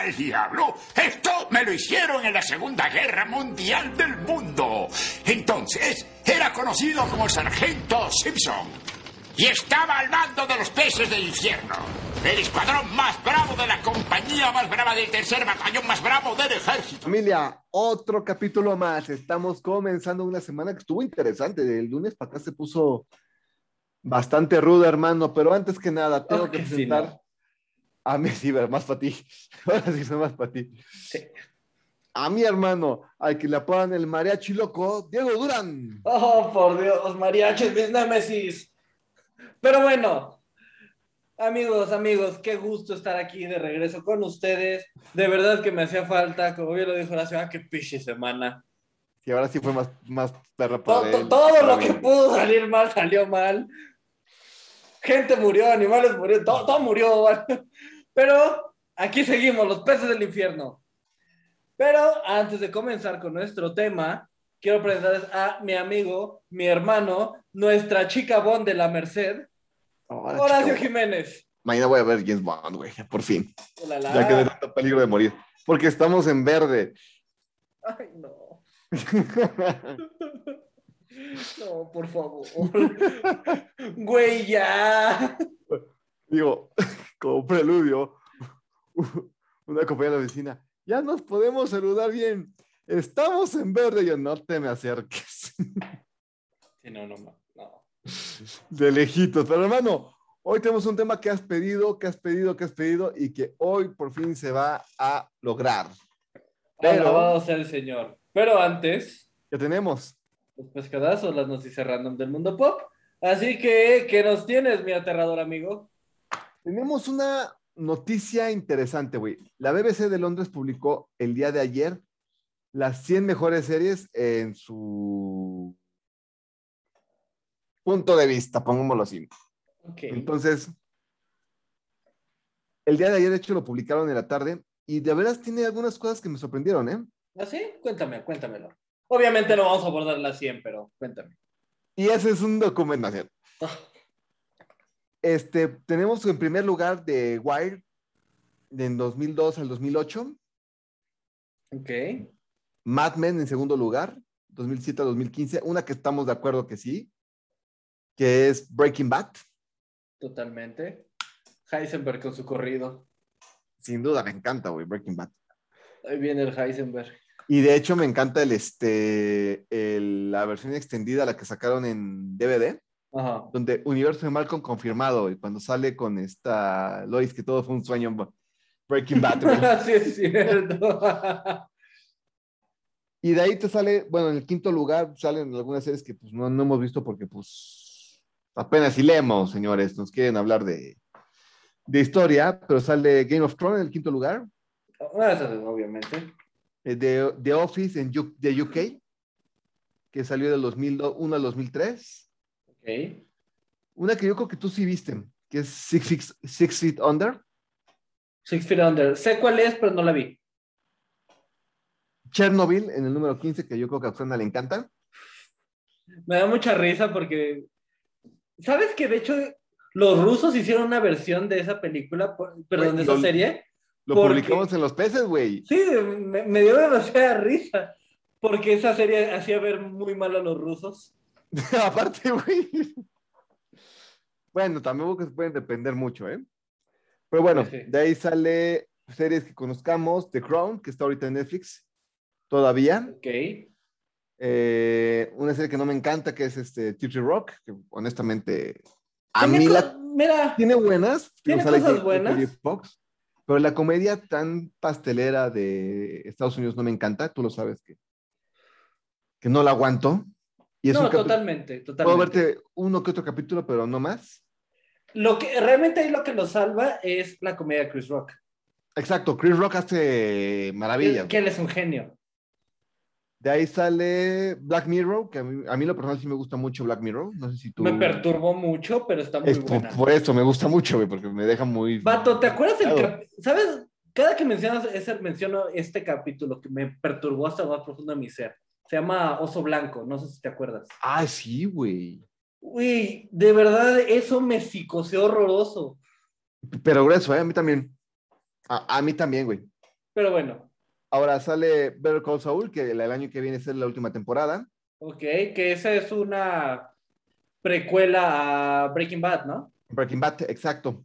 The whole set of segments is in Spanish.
al diablo? Esto me lo hicieron en la Segunda Guerra Mundial del Mundo. Entonces, era conocido como el Sargento Simpson. Y estaba al mando de los peces del infierno. El escuadrón más bravo de la compañía más brava del tercer batallón más bravo del ejército. Familia, otro capítulo más. Estamos comenzando una semana que estuvo interesante. El lunes para acá se puso bastante rudo, hermano. Pero antes que nada, tengo Oh, que que sí, presentar ¿no? A mi sí, más para ti. Ahora sí más para ti. A mi hermano, al que le apodan el mariachi loco, Diego Durán. Oh, por Dios, mariachis, mis némesis. Pero bueno, amigos, amigos, qué gusto estar aquí de regreso con ustedes. De verdad que me hacía falta, como bien lo dijo Horacio, ah, qué piche semana. Y ahora sí fue más, más perra para to- él. todo para lo mí. que pudo salir mal, salió mal. Gente murió, animales murieron, todo, todo murió. ¿vale? Pero aquí seguimos, los peces del infierno. Pero antes de comenzar con nuestro tema, quiero presentarles a mi amigo, mi hermano, nuestra chica Bond de la Merced, Ahora, Horacio Jiménez. Mañana voy a ver James Bond, güey, por fin. Ulala. Ya que de tanto peligro de morir. Porque estamos en verde. Ay, no. No, por favor. Güey, ya. Digo, como preludio, una compañera de la oficina, ya nos podemos saludar bien. Estamos en verde. Yo, no te me acerques. Sí, no, no, no. no. De lejitos. Pero hermano, hoy tenemos un tema que has pedido, que has pedido, que has pedido y que hoy por fin se va a lograr. Pero- Alabado sea el Señor. Pero antes, Ya tenemos. los pescadazos, las noticias random del mundo pop. Así que, ¿qué nos tienes, mi aterrador amigo? Tenemos una noticia interesante, güey. La BBC de Londres publicó el día de ayer las 100 mejores series en su punto de vista, pongámoslo así. Ok. Entonces, el día de ayer, de hecho, lo publicaron en la tarde y de veras tiene algunas cosas que me sorprendieron, ¿eh? ¿Así? Cuéntame, cuéntamelo. Obviamente no vamos a abordar las 100, pero cuéntame. Y ese es un documentación. Este, tenemos en primer lugar de Wire, de en 2002 al 2008. Ok. Mad Men en segundo lugar, 2007 a 2015. Una que estamos de acuerdo que sí, que es Breaking Bad. Totalmente. Heisenberg con su corrido. Sin duda, me encanta, güey, Breaking Bad. Ahí viene el Heisenberg. Y de hecho me encanta el, este, el- la versión extendida, la que sacaron en DVD, Ajá. donde Universo de Malcolm confirmado, y cuando sale con esta Lois, que todo fue un sueño, Breaking Bad. sí, es cierto. Y de ahí te sale, bueno, en el quinto lugar salen algunas series que pues no, no hemos visto porque pues apenas si leemos, señores, nos quieren hablar de, de historia, pero sale Game of Thrones en el quinto lugar, Ah, obviamente. eh, de The Office en U- de UK, que salió del 2001 al 2003, Una que yo creo que tú sí viste, que es Six, Feet- Six Feet Under, Six Feet Under. Sé cuál es, pero no la vi. Chernobyl en el número 15, que yo creo que a Fernanda le encanta. Me da mucha risa porque. ¿Sabes que de hecho los rusos hicieron una versión de esa película, perdón, de esa Lo- serie? Lo Porque- publicamos en Los Peces, güey. Sí, me, me dio demasiada risa. Porque esa serie hacía ver muy mal a los rusos. Aparte, güey. Bueno, tampoco se pueden depender mucho, ¿eh? Pero bueno, Sí, sí. de ahí sale series que conozcamos, The Crown, que está ahorita en Netflix, todavía. Ok. Eh, una serie que no me encanta, que es este Rock, que honestamente a mí la Mira, tiene buenas, Tiene cosas buenas. Fox, pero la comedia tan pastelera de Estados Unidos no me encanta, tú lo sabes que, que no la aguanto. Y es no, capi- totalmente, Puedo totalmente. verte uno que otro capítulo, pero no más. Lo que realmente ahí lo que lo salva es la comedia de Chris Rock. Exacto, Chris Rock hace maravillas. Que él es un genio. De ahí sale Black Mirror, que a mí, a mí lo personal sí me gusta mucho Black Mirror. No sé si tú... Me perturbó mucho, pero está muy buena. por eso me gusta mucho, güey, porque me deja muy... Vato, ¿te acuerdas Claro. cap- ¿Sabes? Cada que mencionas ese, menciono este capítulo que me perturbó hasta lo más profundo de mi ser. Se llama Oso Blanco, no sé si te acuerdas. Ah, sí, güey. Uy, de verdad, eso me psicoseó horroroso. Pero grueso, ¿eh? A mí también. A, a mí también, güey. Pero bueno, Ahora sale Better Call Saul, que el, el año que viene es la última temporada. ok, que esa es una precuela a Breaking Bad, ¿no? Breaking Bad, exacto.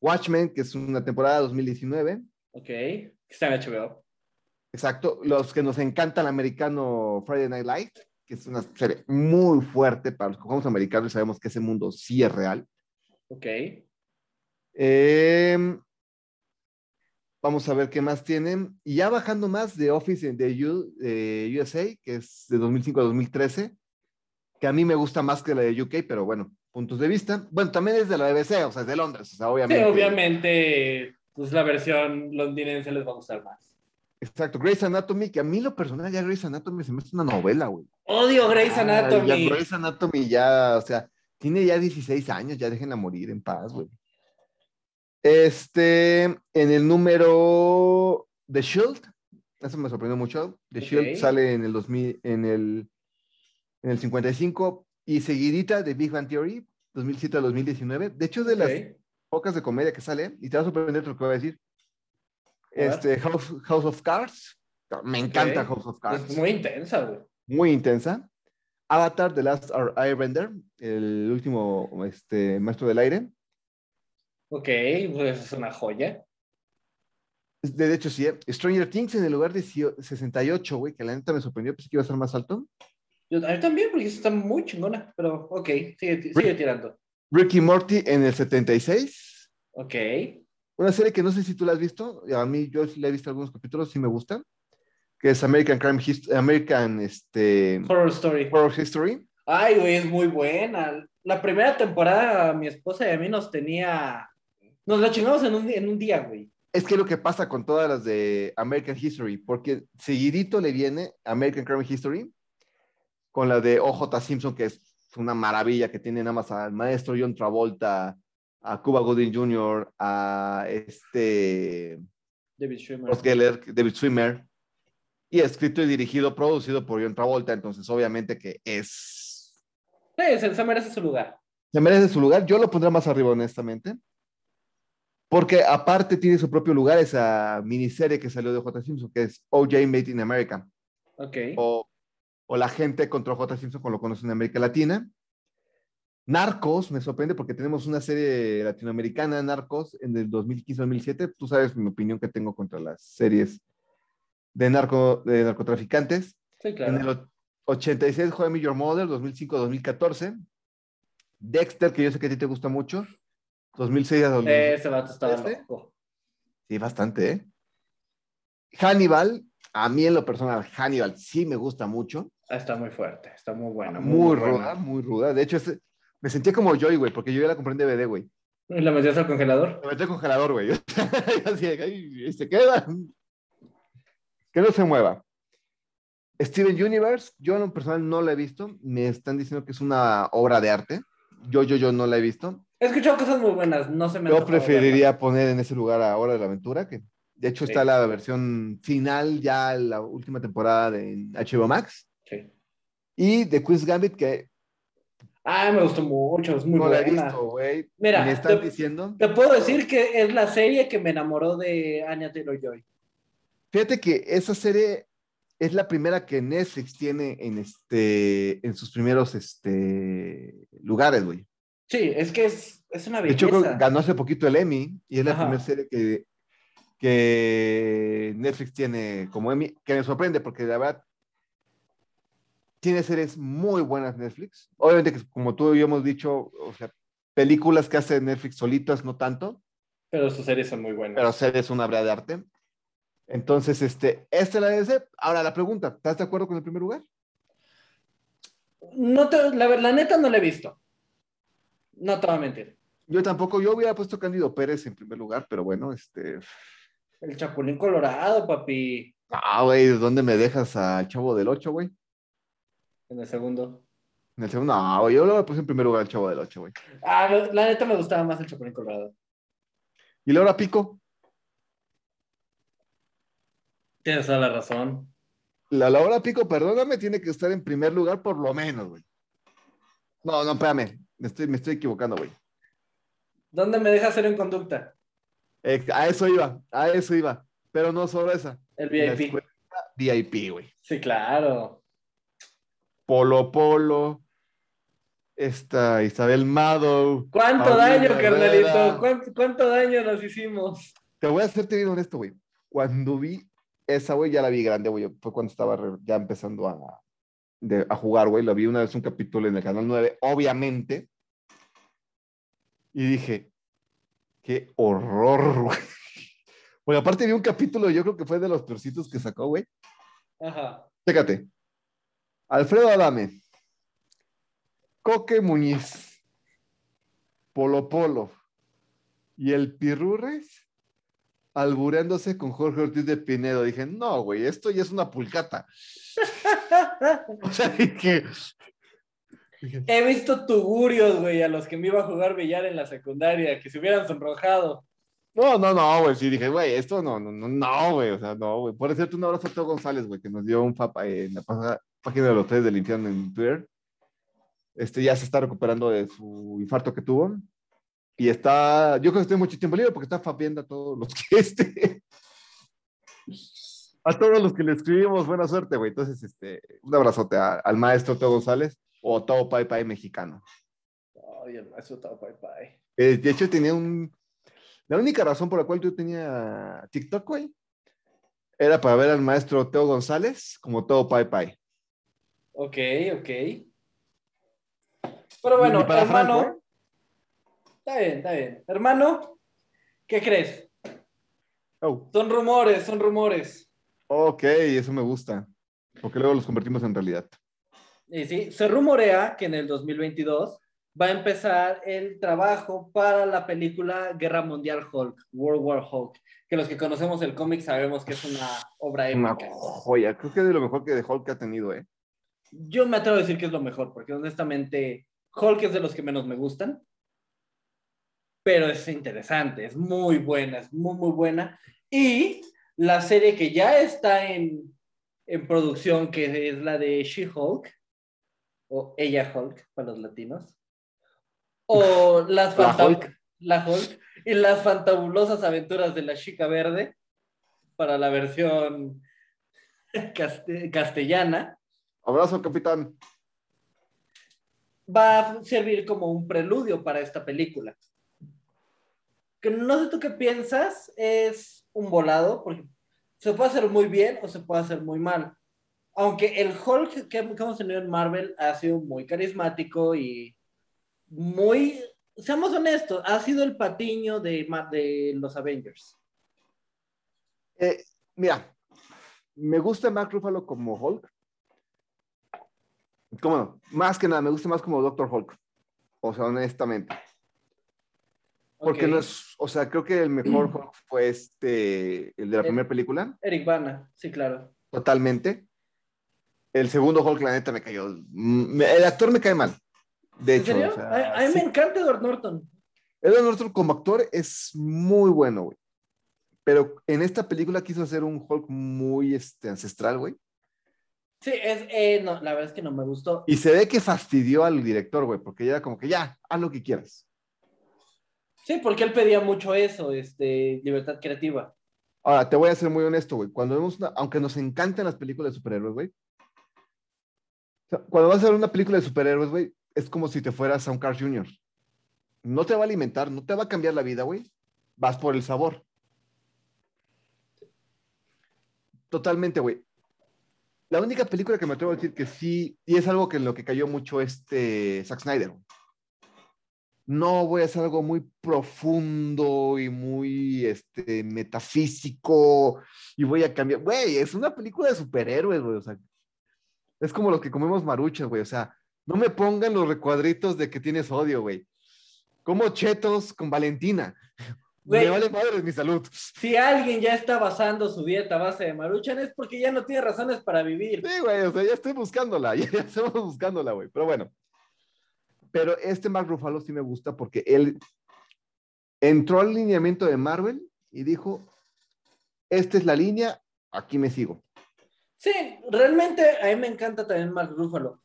Watchmen, que es una temporada 2019. Ok, que está en HBO. Exacto. Los que nos encanta el americano Friday Night Light, que es una serie muy fuerte para los que jugamos americanos y sabemos que ese mundo sí es real. Ok, Eh, vamos a ver qué más tienen. Y ya bajando más de Office de U- eh, USA, que es de 2005 a 2013, que a mí me gusta más que la de UK, pero bueno, puntos de vista. Bueno, también es de la BBC, o sea, es de Londres, o sea, sí, obviamente. obviamente, pues la versión londinense les va a gustar más. Exacto, Grey's Anatomy, que a mí lo personal ya Grey's Anatomy se me hace una novela, güey. Odio Grey's Ah, Anatomy. Ya Grey's Anatomy ya, o sea, tiene ya 16 años, ya déjenla morir en paz, güey. Este, en el número The Shield, eso me sorprendió mucho. The Ok. Shield sale en el 2000, en el, en el 55 y seguidita de Big Bang Theory, 2007 a 2019. De hecho, de las pocas de comedia que sale, y te va a sorprender lo que voy a decir. Este, House, House of Cards. Me encanta. House of Cards Es muy intensa, güey. muy intensa. Avatar, The Last Airbender, el último este, maestro del aire. Ok, pues es una joya. De hecho, sí. ¿eh? Stranger Things en el lugar de cio- 68, güey, que la neta me sorprendió, pensé que iba a ser más alto. Yo, a mí también, porque está muy chingona, pero ok, sigue, sigue tirando. Ricky Morty en el 76. Ok. Una serie que no sé si tú la has visto. A mí, yo sí la he visto algunos capítulos, sí me gusta. Que es American Crime History, American este, Horror Story. Horror History. Ay, güey, es muy buena. La primera temporada, mi esposa y a mí nos tenía. Nos la chingamos en un, en un día, güey. Es que lo que pasa con todas las de American History, porque seguidito le viene American Crime History con la de OJ Simpson, que es una maravilla, que tiene nada más al maestro John Travolta, a Cuba Gooding Jr., a este David Schwimmer. Ross Geller, David Swimmer, y escrito y dirigido, producido por John Travolta, entonces obviamente que es... Sí, se, se merece su lugar. Se merece su lugar, yo lo pondré más arriba, honestamente. Porque aparte tiene su propio lugar esa miniserie que salió de J. Simpson, que es OJ Made in America. Ok. o, o la gente contra J. Simpson como lo conocen en América Latina. Narcos, me sorprende porque tenemos una serie latinoamericana, Narcos, en el 2015-2007. Tú sabes mi opinión que tengo contra las series de, narco, de narcotraficantes. Sí, En claro. el o- 86, How I Met Your Mother, 2005-2014. Dexter, que yo sé que a ti te gusta mucho, 2006 a 2007. Ese vato estaba ¿Este? loco. Sí, bastante, ¿eh? Hannibal, a mí en lo personal, Hannibal sí me gusta mucho. Está muy fuerte, está muy buena. muy ruda, muy ruda. De hecho, es- me sentía como Joy, güey, porque yo ya la compré en DVD, güey. ¿Y ¿La metías al congelador? Me metí al congelador, güey. Así, "Ay, se queda. Que no se mueva. Steven Universe, yo en lo personal no la he visto. Me están diciendo que es una obra de arte. Yo, yo, yo no la he visto. He escuchado cosas muy buenas, no se me Yo preferiría poner en ese lugar a Hora de la Aventura, que de hecho está la versión final, ya la última temporada de HBO Max. Sí. Y de Queen's Gambit, que Ah, me gustó mucho, es muy no la he buena. visto, güey. Mira, me están te- diciendo. Te puedo decir que es la serie que me enamoró de Anya Taylor-Joy. Fíjate que esa serie es la primera que Netflix tiene en este en sus primeros este lugares, güey. Sí, es que es, es una De hecho, belleza. creo que ganó hace poquito el Emmy y es la Ajá. primera serie que, que Netflix tiene como Emmy, que me sorprende porque la verdad tiene series muy buenas Netflix. Obviamente que como tú y yo hemos dicho, o sea, películas que hace Netflix solitas no tanto, Pero sus series son muy buenas. pero series una obra de arte. Entonces, este, esta es la DC. Ahora la pregunta, ¿estás de acuerdo con el primer lugar? No te, la, la neta no la he visto. No te voy a mentir. Yo tampoco, yo hubiera puesto Cándido Pérez en primer lugar, pero bueno, este, El Chapulín Colorado, papi, ah, güey, ¿dónde me dejas al Chavo del Ocho, güey? En el segundo. En el segundo, no, güey, yo lo puse en primer lugar al Chavo del Ocho, güey. Ah, la neta me gustaba más el Chapulín Colorado. Y Laura Pico, Tienes toda la razón. la Laura Pico, perdóname, tiene que estar en primer lugar por lo menos, güey. No, no, espérame, me estoy, me estoy equivocando, güey. ¿Dónde me dejas ser en conducta? Eh, a eso iba, a eso iba. pero no solo esa. El La VIP. VIP, güey. Sí, claro. Polo Polo, esta Isabel Mado. ¿Cuánto Paulina daño, Herrera. carnalito? ¿Cuánto, cuánto daño nos hicimos? Te voy a hacerte bien honesto, güey. Cuando vi esa, güey, ya la vi grande, güey. Fue cuando estaba ya empezando a, de- a jugar, güey. La vi una vez un capítulo en el canal 9, obviamente. Y dije, qué horror, güey. Porque aparte vi un capítulo, yo creo que fue de los peorcitos que sacó, güey. Ajá. Chécate. Alfredo Adame. Coque Muñiz. Polo Polo. Y el Pirurres albureándose con Jorge Ortiz de Pinedo. Dije, no, güey, esto ya es una pulcata. O sea, dije, dije, He visto tugurios, güey, a los que me iba a jugar billar en la secundaria, que se hubieran sonrojado. no, no, no, güey. Sí, dije, güey, esto no, no, no, no, güey. O sea, no, güey. Por cierto, un abrazo a Teo González, güey, que nos dio un papa en la pasa- página de los tres del infierno en Twitter. Este ya se está recuperando de su infarto que tuvo. Y está, yo creo que estoy mucho tiempo libre porque está fabiendo a todos los que este. A todos los que le escribimos, buena suerte, güey. Entonces, este, un abrazote a- al maestro Teo González o Teo Pai Pai mexicano. Ay, el maestro bye bye. Eh, de hecho, tenía un. La única razón por la cual yo tenía TikTok, güey, era para ver al maestro Teo González como Teo Pai Pai. Ok, ok. Pero bueno, para hermano. Franco, ¿eh? Está bien, está bien. Hermano, ¿qué crees? Oh, Son rumores, son rumores. ok, eso me gusta. Porque luego los convertimos en realidad. Y sí, se rumorea que en el 2022 va a empezar el trabajo para la película Guerra Mundial Hulk, World War Hulk, que los que conocemos el cómic sabemos que es una obra Una épica. joya. Creo que es de lo mejor que de Hulk ha tenido, ¿eh? Yo me atrevo a decir que es lo mejor, porque honestamente Hulk es de los que menos me gustan, pero es interesante, es muy buena, es muy, muy buena. Y la serie que ya está en, en producción, que es la de She-Hulk, o Ella Hulk para los latinos, o las La Hulk. la Hulk, y las fantabulosas aventuras de la chica verde para la versión caste- castellana. Abrazo, capitán. va a servir como un preludio para esta película. Que no sé tú qué piensas, es un volado, porque se puede hacer muy bien o se puede hacer muy mal. Aunque el Hulk que, hemos tenido en Marvel ha sido muy carismático y muy, seamos honestos, ha sido el patiño de los Avengers. Eh, mira, me gusta Mark Ruffalo como Hulk. ¿Cómo no? Más que nada, me gusta más como Doctor Hulk. O sea, honestamente. Porque no es, o sea, creo que el mejor Hulk fue este, el de la El- primera película, Eric Bana, sí, claro. totalmente. El segundo Hulk, la neta, me cayó. mm, el actor me cae mal. De ¿En hecho, serio? o sea, a, a mí sí. me encanta Edward Norton. Edward Norton como actor es muy bueno, güey. Pero en esta película quiso hacer un Hulk muy este, ancestral, güey. Sí, es, eh, no, la verdad es que no me gustó. Y se ve que fastidió al director, güey, porque ya era como que ya, haz lo que quieras. Sí, porque él pedía mucho eso, este, libertad creativa. Ahora, te voy a ser muy honesto, güey. Cuando vemos una, aunque nos encantan las películas de superhéroes, güey. o sea, cuando vas a ver una película de superhéroes, güey, es como si te fueras a un Carl Jr. No te va a alimentar, no te va a cambiar la vida, güey. Vas por el sabor. Totalmente, güey. La única película que me atrevo a decir que sí, y es algo que en lo que cayó mucho este Zack Snyder. No voy a hacer algo muy profundo y muy este, metafísico y voy a cambiar. Güey, es una película de superhéroes, güey. O sea, es como los que comemos maruchas, güey. O sea, no me pongan los recuadritos de que tienes odio, güey. Como chetos con Valentina. Güey. Me vale madre mi salud. Si alguien ya está basando su dieta a base de maruchan es porque ya no tiene razones para vivir. Sí, güey, o sea, ya estoy buscándola, ya, ya estamos buscándola, güey. Pero bueno. Pero este Mark Ruffalo sí me gusta porque él entró al lineamiento de Marvel y dijo, esta es la línea, aquí me sigo. Sí, realmente a mí me encanta también Mark Ruffalo.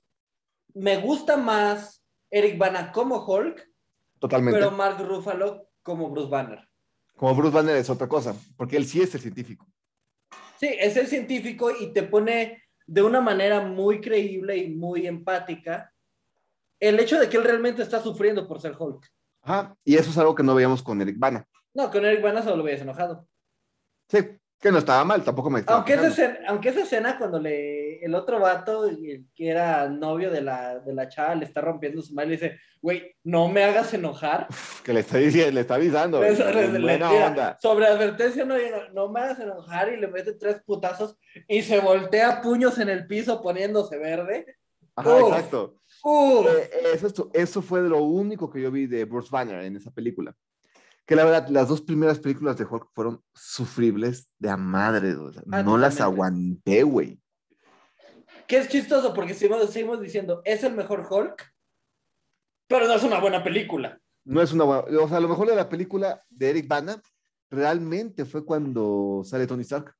Me gusta más Eric Bana como Hulk, Totalmente. pero Mark Ruffalo como Bruce Banner. Como Bruce Banner es otra cosa, porque él sí es el científico. Sí, es el científico y te pone de una manera muy creíble y muy empática el hecho de que él realmente está sufriendo por ser Hulk. Ajá, y eso es algo que no veíamos con Eric Bana. No, con Eric Bana solo lo veías enojado. Sí, que no estaba mal, tampoco me estaba Aunque esa, escena, aunque esa escena cuando le, el otro vato, el que era novio de la, de la chava, le está rompiendo su madre y le dice, güey, no me hagas enojar. Que le está diciendo, le está avisando. Eso, le- le- buena onda. Sobre advertencia, no, no, no me hagas enojar y le mete tres putazos y se voltea puños en el piso poniéndose verde. Ajá, Uf. exacto. Eh, eso, eso fue lo único que yo vi de Bruce Banner en esa película. Que la verdad, las dos primeras películas de Hulk fueron sufribles de a madre. o sea, Ah, no las aguanté, güey. Que es chistoso porque seguimos, seguimos diciendo, es el mejor Hulk, pero no es una buena película. No es una buena. O sea, lo mejor de la película de Eric Bana realmente fue cuando sale Tony Stark.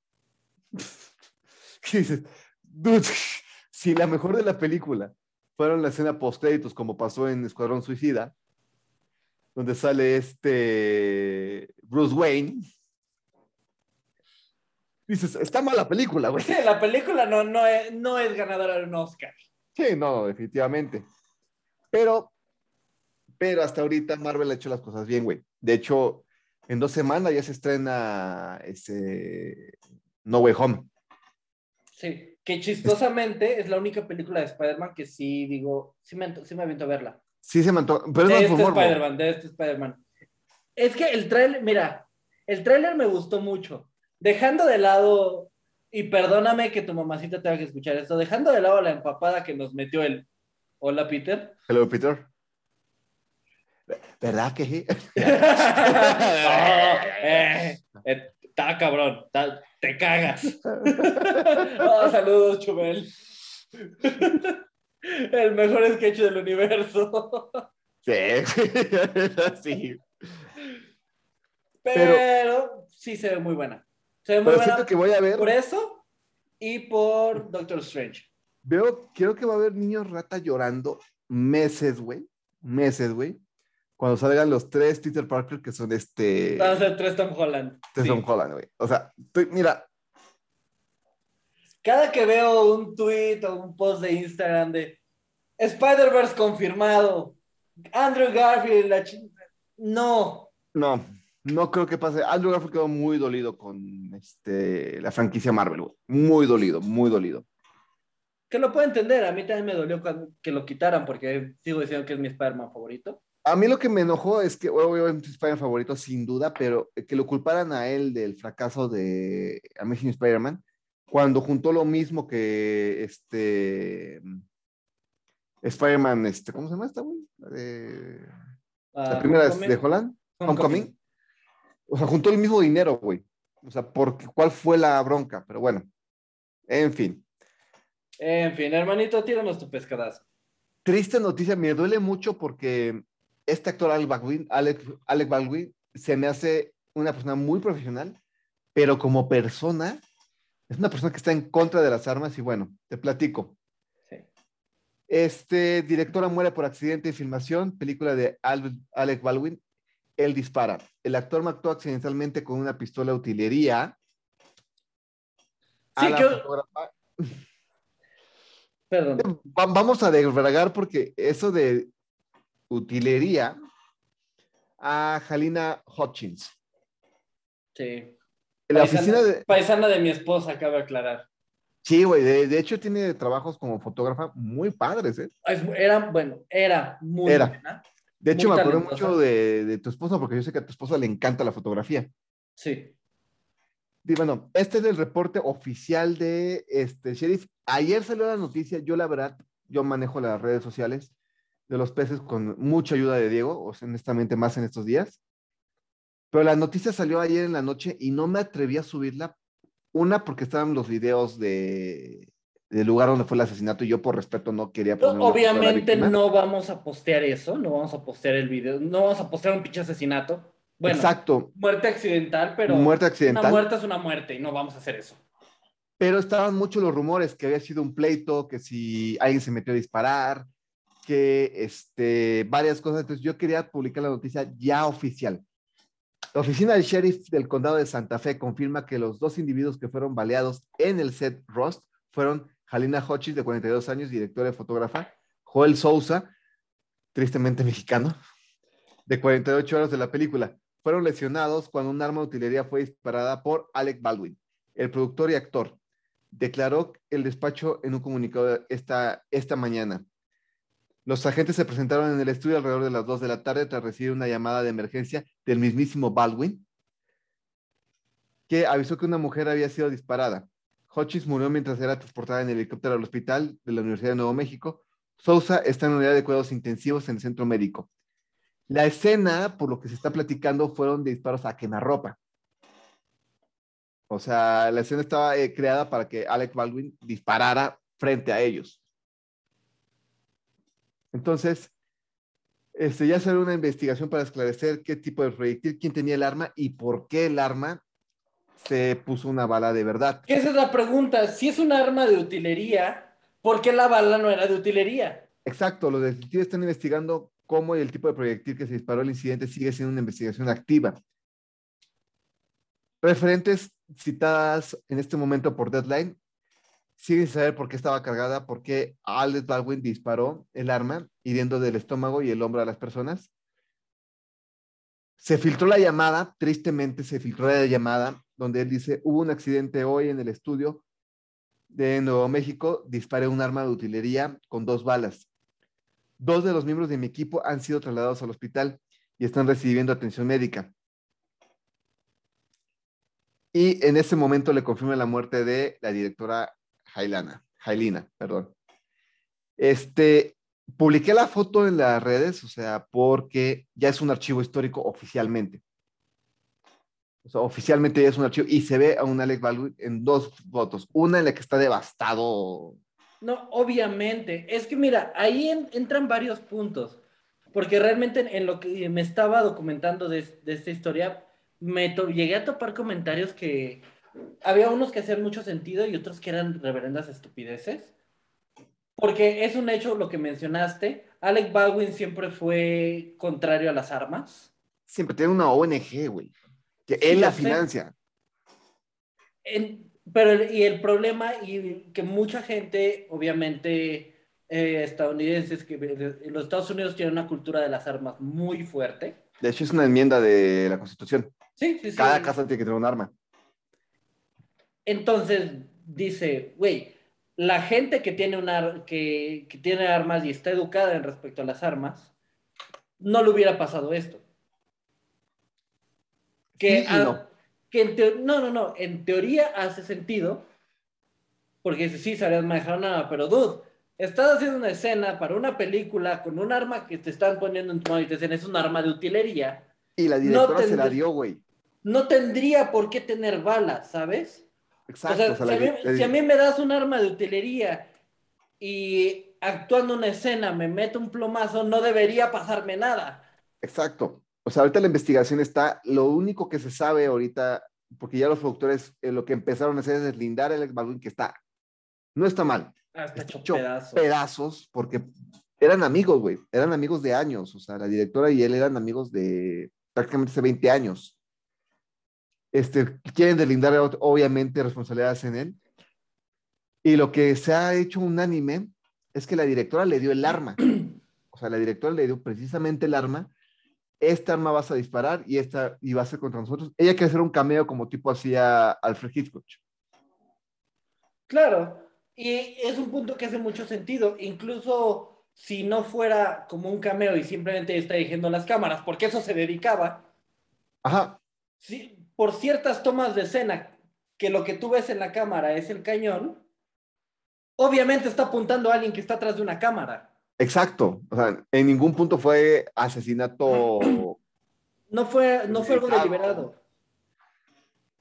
¿Qué dices? Dude, si la mejor de la película fueron la escena post créditos, como pasó en Escuadrón Suicida, donde sale este Bruce Wayne. Dices, está mala película, güey. Sí, la película no, no, es, no es ganadora de un Oscar. Sí, no, definitivamente. Pero, pero hasta ahorita Marvel ha hecho las cosas bien, güey. De hecho, en dos semanas ya se estrena ese No Way Home. Sí, que chistosamente es la única película de Spider-Man que sí digo, sí me, sí me aviento a verla. Sí se antoja, pero es de este. Spider-Man, de este Spider-Man. Es que el trailer, mira, el trailer me gustó mucho. Dejando de lado, y perdóname que tu mamacita tenga que escuchar esto, dejando de lado la empapada que nos metió el Hola Peter. Hello, Peter. ¿Verdad que sí? No, eh, eh, Está cabrón, está- te cagas. Oh, saludos, Chumel. El mejor sketch del universo. Sí, sí. Pero, sí se ve muy buena. Se ve muy Pero buena siento que voy a ver, por eso y por Doctor Strange. veo, creo que va a haber niños rata llorando meses, güey. Meses, güey. Cuando salgan los tres Peter Parker que son este... Van a ser tres Tom Holland. de Sí. Tom Holland, güey. O sea, estoy- mira, Cada que veo un tweet o un post de Instagram de Spider-Verse confirmado, Andrew Garfield, la no. no, no creo que pase. Andrew Garfield quedó muy dolido con este, la franquicia Marvel. Muy dolido, muy dolido. Que lo puedo entender, a mí también me dolió que lo quitaran porque sigo diciendo que es mi Spider-Man favorito. A mí lo que me enojó es que, obviamente es Spider-Man favorito, sin duda, pero que lo culparan a él del fracaso de Amazing Spider-Man, cuando juntó lo mismo que este Spider-Man, este, ¿cómo se llama esta, güey? La, de- la Ah, primera es Homecoming. de Holland, Homecoming. O sea, juntó el mismo dinero, güey. O sea, porque, ¿cuál fue la bronca? Pero bueno, en fin. En fin, hermanito, tíranos tu pescadazo. Triste noticia, me duele mucho porque este actor Alec Baldwin, Alec, Alec Baldwin se me hace una persona muy profesional, pero como persona, es una persona que está en contra de las armas y bueno, te platico. Sí. Este directora muere por accidente de filmación, película de Al- Alec Baldwin. Él dispara. El actor mató accidentalmente con una pistola de utilería. Sí, que-. Perdón. Va- vamos a desbragar porque eso de utilería a Jalina Hutchins. Sí. La Paisana- oficina de... Paisana de mi esposa, acaba de aclarar. Sí, güey, de, de hecho tiene trabajos como fotógrafa muy padres, ¿eh? Era, bueno, era muy Era. buena. De hecho, Muy me acuerdo mucho de, de tu esposa porque yo sé que a tu esposa le encanta la fotografía. Sí. Y bueno, este es el reporte oficial de este sheriff. Ayer salió la noticia, yo la verdad, yo manejo las redes sociales de los peces con mucha ayuda de Diego, o sea, honestamente más en estos días. Pero la noticia salió ayer en la noche y no me atreví a subirla. Una, porque estaban los videos de, del lugar donde fue el asesinato y yo por respeto no quería poner una obviamente no vamos a postear eso, no vamos a postear el video, no vamos a postear un pinche asesinato. Bueno, Exacto, muerte accidental, pero muerte una accidental. muerte es una muerte y no vamos a hacer eso. pero estaban muchos los rumores que había sido un pleito, que si alguien se metió a disparar, que este, varias cosas. Entonces yo quería publicar la noticia ya oficial. La oficina del sheriff del condado de Santa Fe confirma que los dos individuos que fueron baleados en el set Rust fueron Halina Hodges, de 42 años, directora de fotógrafa, Joel Sousa, tristemente mexicano, de 48 horas de la película. Fueron lesionados cuando un arma de utilería fue disparada por Alec Baldwin, el productor y actor. Declaró el despacho en un comunicado esta, esta mañana. Los agentes se presentaron en el estudio alrededor de las 2 de la tarde tras recibir una llamada de emergencia del mismísimo Baldwin, que avisó que una mujer había sido disparada. Hodges murió mientras era transportada en helicóptero al hospital de la Universidad de Nuevo México. Sousa está en unidad de cuidados intensivos en el centro médico. La escena, por lo que se está platicando, fueron de disparos a quemarropa. O sea, la escena estaba eh, creada para que Alec Baldwin disparara frente a ellos. Entonces, este, ya se una investigación para esclarecer qué tipo de proyectil, quién tenía el arma y por qué el arma se puso una bala de verdad. Esa es la pregunta. Si es un arma de utilería, ¿por qué la bala no era de utilería? Exacto, los detectives están investigando cómo el tipo de proyectil que se disparó el incidente sigue siendo una investigación activa. Referentes citadas en este momento por Deadline siguen sin saber por qué estaba cargada, por qué Alex Baldwin disparó el arma, hiriendo del estómago y el hombro a las personas. Se filtró la llamada, tristemente se filtró la llamada, donde él dice, hubo un accidente hoy en el estudio de Nuevo México, disparé un arma de utilería con dos balas. Dos de los miembros de mi equipo han sido trasladados al hospital y están recibiendo atención médica. Y en ese momento le confirma la muerte de la directora Jailana, Jailina, perdón. Este, publiqué la foto en las redes, o sea, porque ya es un archivo histórico oficialmente. O sea, oficialmente ya es un archivo y se ve a un Alex Baldwin en dos fotos. Una en la que está devastado. No, obviamente. Es que mira, ahí entran varios puntos. Porque realmente en lo que me estaba documentando de, de esta historia, me llegué a topar comentarios que había unos que hacían mucho sentido y otros que eran reverendas estupideces. Porque es un hecho lo que mencionaste. Alec Baldwin siempre fue contrario a las armas. Siempre tiene una ONG, güey. Que él la financia. pero y el problema, y que mucha gente, obviamente, eh, estadounidenses, que los Estados Unidos tienen una cultura de las armas muy fuerte. De hecho, es una enmienda de la Constitución. Sí, sí, sí. Cada casa tiene que tener un arma. Entonces dice, güey, la gente que tiene, una, que, tiene armas y está educada en respecto a las armas, no le hubiera pasado esto. Que, no. que no, no, no, en teoría hace sentido, porque dice, sí, sabías manejar nada, pero dude, estás haciendo una escena para una película con un arma que te están poniendo en tu mano y te dicen, es un arma de utilería. Y la directora se la dio, güey. No tendría por qué tener balas, ¿sabes? Exacto. si, a mí, me das un arma de utilería y actuando una escena me meto un plomazo, no debería pasarme nada. Exacto. O sea, ahorita la investigación está, lo único que se sabe ahorita, porque ya los productores eh, lo que empezaron a hacer es deslindar el Baldwin, que está, no está mal. Hasta hecho pedazos. pedazos. porque eran amigos, güey, eran amigos de años, o sea, la directora y él eran amigos de prácticamente hace 20 años este, quieren delindar obviamente responsabilidades en él. Y lo que se ha hecho unánime es que la directora le dio el arma. O sea, la directora le dio precisamente el arma. Esta arma vas a disparar y esta y va a ser contra nosotros. Ella quiere hacer un cameo como tipo hacía Alfred Hitchcock. Claro, y es un punto que hace mucho sentido. Incluso si no fuera como un cameo y simplemente está dirigiendo las cámaras, porque eso se dedicaba. Ajá. Sí, por ciertas tomas de escena que lo que tú ves en la cámara es el cañón, obviamente está apuntando a alguien que está atrás de una cámara. Exacto. O sea, en ningún punto fue asesinato. No fue, no fue algo deliberado.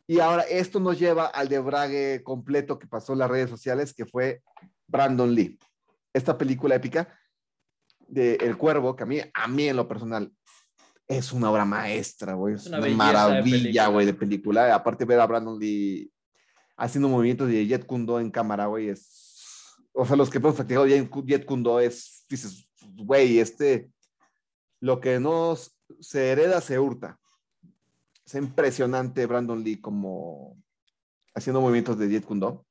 Y ahora esto nos lleva al debrague completo que pasó en las redes sociales, que fue Brandon Lee. Esta película épica de El Cuervo, que a mí, a mí en lo personal es una obra maestra, güey. Es una, maravilla, güey, de, película. Aparte ver a Brandon Lee haciendo movimientos de Jet Kundo en cámara, güey, es... O sea, los que hemos practicado Jet Kundo es, dices, güey, este, lo que no se hereda se hurta. es impresionante Brandon Lee como haciendo movimientos de Jet Kundo.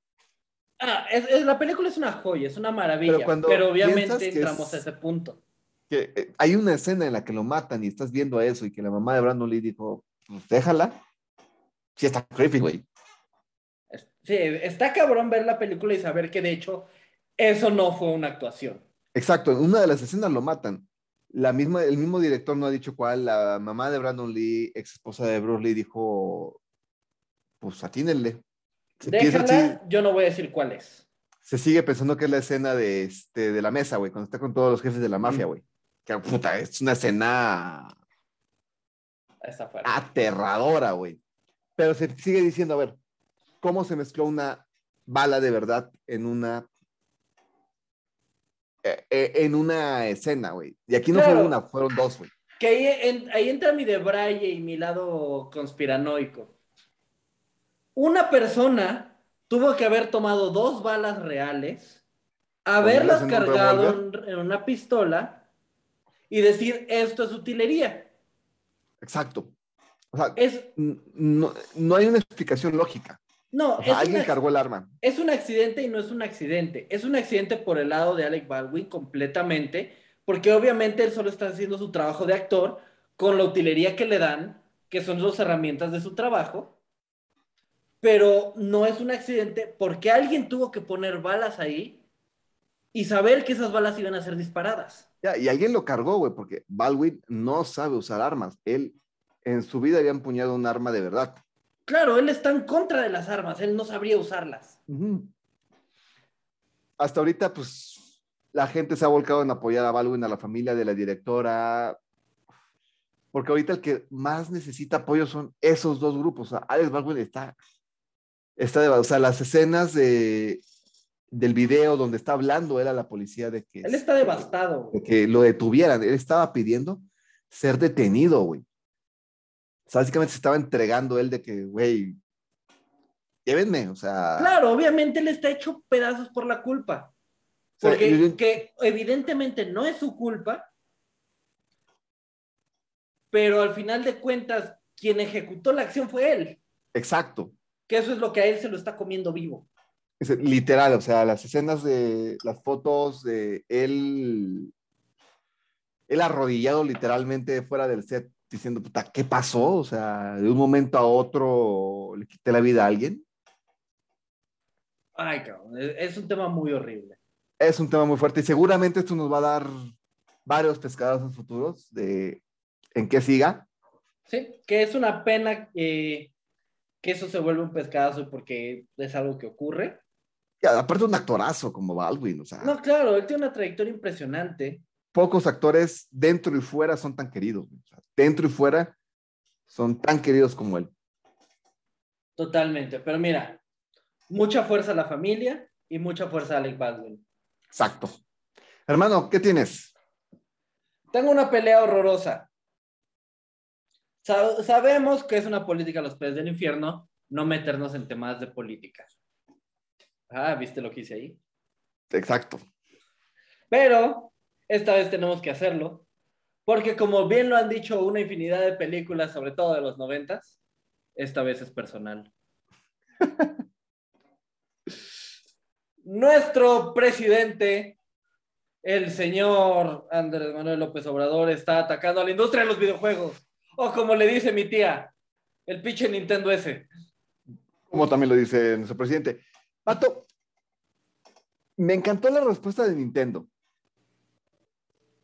Ah, es- es- la película es una joya, es una maravilla, Pero pero, obviamente entramos es- a ese punto. Que eh, hay una escena en la que lo matan y estás viendo eso y que la mamá de Brandon Lee dijo, pues déjala. Sí está creepy, güey. Sí, está cabrón ver la película y saber que de hecho eso no fue una actuación. Exacto, en una de las escenas lo matan. La misma, el mismo director no ha dicho cuál, la mamá de Brandon Lee, ex esposa de Bruce Lee, dijo, pues atínenle. Se, Déjala, yo no voy a decir cuál es. se sigue pensando que es la escena de, este, de la mesa, güey, cuando está con todos los jefes de la mafia, güey. Que puta, es una escena Está fuerte. aterradora, güey. Pero se sigue diciendo, a ver, ¿cómo se mezcló una bala de verdad en una eh, eh, en una escena, güey? Y aquí no Claro. fue una, fueron dos, güey. Que ahí, en- ahí entra mi debraye y mi lado conspiranoico. Una persona tuvo que haber tomado dos balas reales, haberlas cargado en una pistola y decir esto es utilería. Exacto. O sea, Es, no, no hay una explicación lógica. no, O sea, es, alguien cargó el arma. es un accidente y no es un accidente. Es un accidente por el lado de Alec Baldwin completamente, porque obviamente él solo está haciendo su trabajo de actor con la utilería que le dan, que son sus herramientas de su trabajo. Pero no es un accidente porque alguien tuvo que poner balas ahí y saber que esas balas iban a ser disparadas. Ya, y alguien lo cargó, güey, porque Baldwin no sabe usar armas. Él en su vida había empuñado un arma de verdad. Claro, él está en contra de las armas, él no sabría usarlas. Hasta ahorita, pues, la gente se ha volcado en apoyar a Baldwin, a la familia de la directora, porque ahorita el que más necesita apoyo son esos dos grupos. O sea, Alex Baldwin está, está de, o sea, las escenas de, del video donde está hablando él a la policía de que, Él está devastado. de que lo detuvieran. Él estaba pidiendo ser detenido, güey. O sea, básicamente se estaba entregando él de que, güey, llévenme, o sea. Claro, obviamente él está hecho pedazos por la culpa. o sea, Porque yo- que evidentemente no es su culpa, pero al final de cuentas, quien ejecutó la acción fue él. exacto. Que eso es lo que a él se lo está comiendo vivo. Es literal, o sea, las escenas de las fotos de él, él arrodillado literalmente fuera del set, diciendo, puta, ¿qué pasó? O sea, de un momento a otro le quité la vida a alguien. Ay, cabrón, es un tema muy horrible. Es un tema muy fuerte y seguramente esto nos va a dar varios pescadores futuros de en qué siga. Sí, que es una pena que, que eso se vuelva un pescadazo porque es algo que ocurre. Y aparte un actorazo como Baldwin, o sea, No, claro, él tiene una trayectoria impresionante. pocos actores dentro y fuera son tan queridos. o sea, dentro y fuera son tan queridos como él. Totalmente. Pero mira, mucha fuerza a la familia y mucha fuerza a Alec Baldwin. Exacto. Hermano, ¿qué tienes? Tengo una pelea horrorosa. Sa- sabemos que es una política a los pies del infierno no meternos en temas de política. Ah, ¿viste lo que hice ahí? Exacto. Pero esta vez tenemos que hacerlo, porque como bien lo han dicho una infinidad de películas, sobre todo de los noventas, esta vez es personal. Nuestro presidente, el señor Andrés Manuel López Obrador, está atacando a la industria de los videojuegos. O como le dice mi tía, el pinche Nintendo S. Como también lo dice nuestro presidente. Pato, me encantó la respuesta de Nintendo.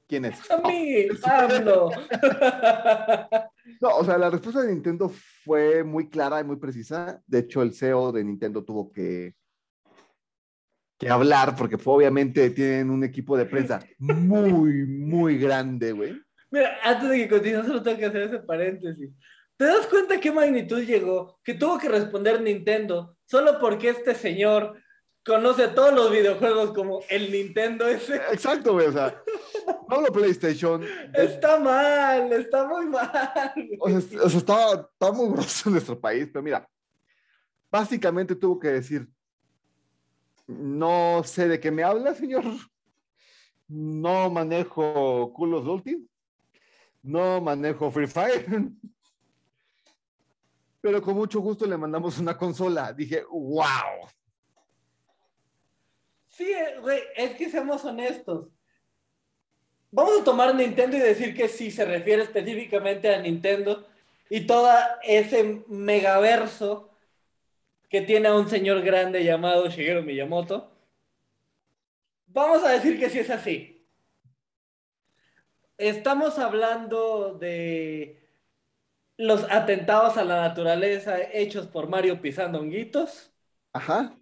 ¿Quién es? A mí, hablo. No, o sea, la respuesta de Nintendo fue muy clara y muy precisa. De hecho, el CEO de Nintendo tuvo que, que hablar porque fue, obviamente tienen un equipo de prensa muy, muy grande, güey. Mira, antes de que continúe, solo tengo que hacer ese paréntesis. ¿Te das cuenta qué magnitud llegó? Que tuvo que responder Nintendo solo porque este señor conoce todos los videojuegos como el Nintendo ese. Exacto, güey. O sea, no lo PlayStation. Está mal, está muy mal. O sea, o sea, estaba muy grosso en nuestro país, pero mira, básicamente tuvo que decir, no sé de qué me habla, señor. No manejo of Duty. No manejo Free Fire. Pero con mucho gusto le mandamos una consola. Dije, wow. Sí, eh, güey, es que seamos honestos. Vamos a tomar Nintendo y decir que sí se refiere específicamente a Nintendo y todo ese megaverso que tiene a un señor grande llamado Shigeru Miyamoto. Vamos a decir que sí es así. Estamos hablando de los atentados a la naturaleza hechos por Mario pisando honguitos. Ajá.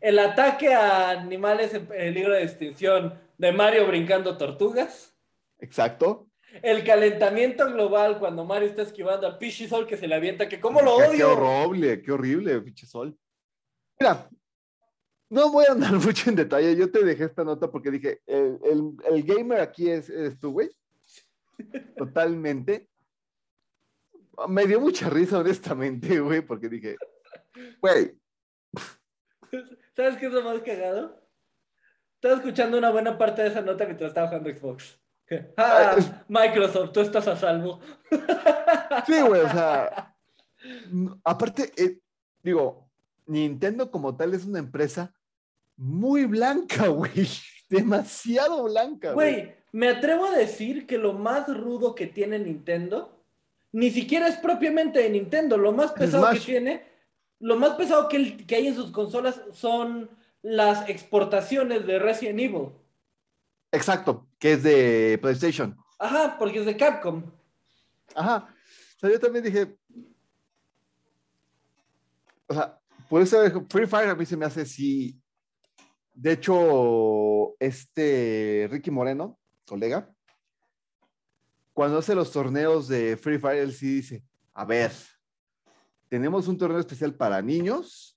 El ataque a animales en peligro de extinción de Mario brincando tortugas. Exacto. El calentamiento global cuando Mario está esquivando al Pichis-Sol que se le avienta, que cómo lo Qué- Qué odio. horrible, qué horrible, pinche sol. Mira, no voy a andar mucho en detalle. Yo te dejé esta nota porque dije, el, el- el gamer aquí es, eres tú, güey. Totalmente. Me dio mucha risa, honestamente, güey, porque dije, güey, ¿Sabes qué es lo más cagado? Estaba escuchando una buena parte de esa nota mientras estaba jugando Xbox. Ah, Microsoft, tú estás a salvo. sí, güey, o sea, aparte, eh, digo, Nintendo como tal es una empresa muy blanca, güey. Demasiado blanca, güey. Güey, me atrevo a decir que lo más rudo que tiene Nintendo ni siquiera es propiamente de Nintendo. Lo más pesado que tiene, lo más pesado que, que hay en sus consolas son las exportaciones de Resident Evil. Exacto, que es de PlayStation. Ajá, porque es de Capcom. Ajá. O sea, yo también dije. O sea, por eso Free Fire a mí se me hace sí. De hecho, este Ricky Moreno, colega, cuando hace los torneos de Free Fire, él sí dice: A ver, tenemos un torneo especial para niños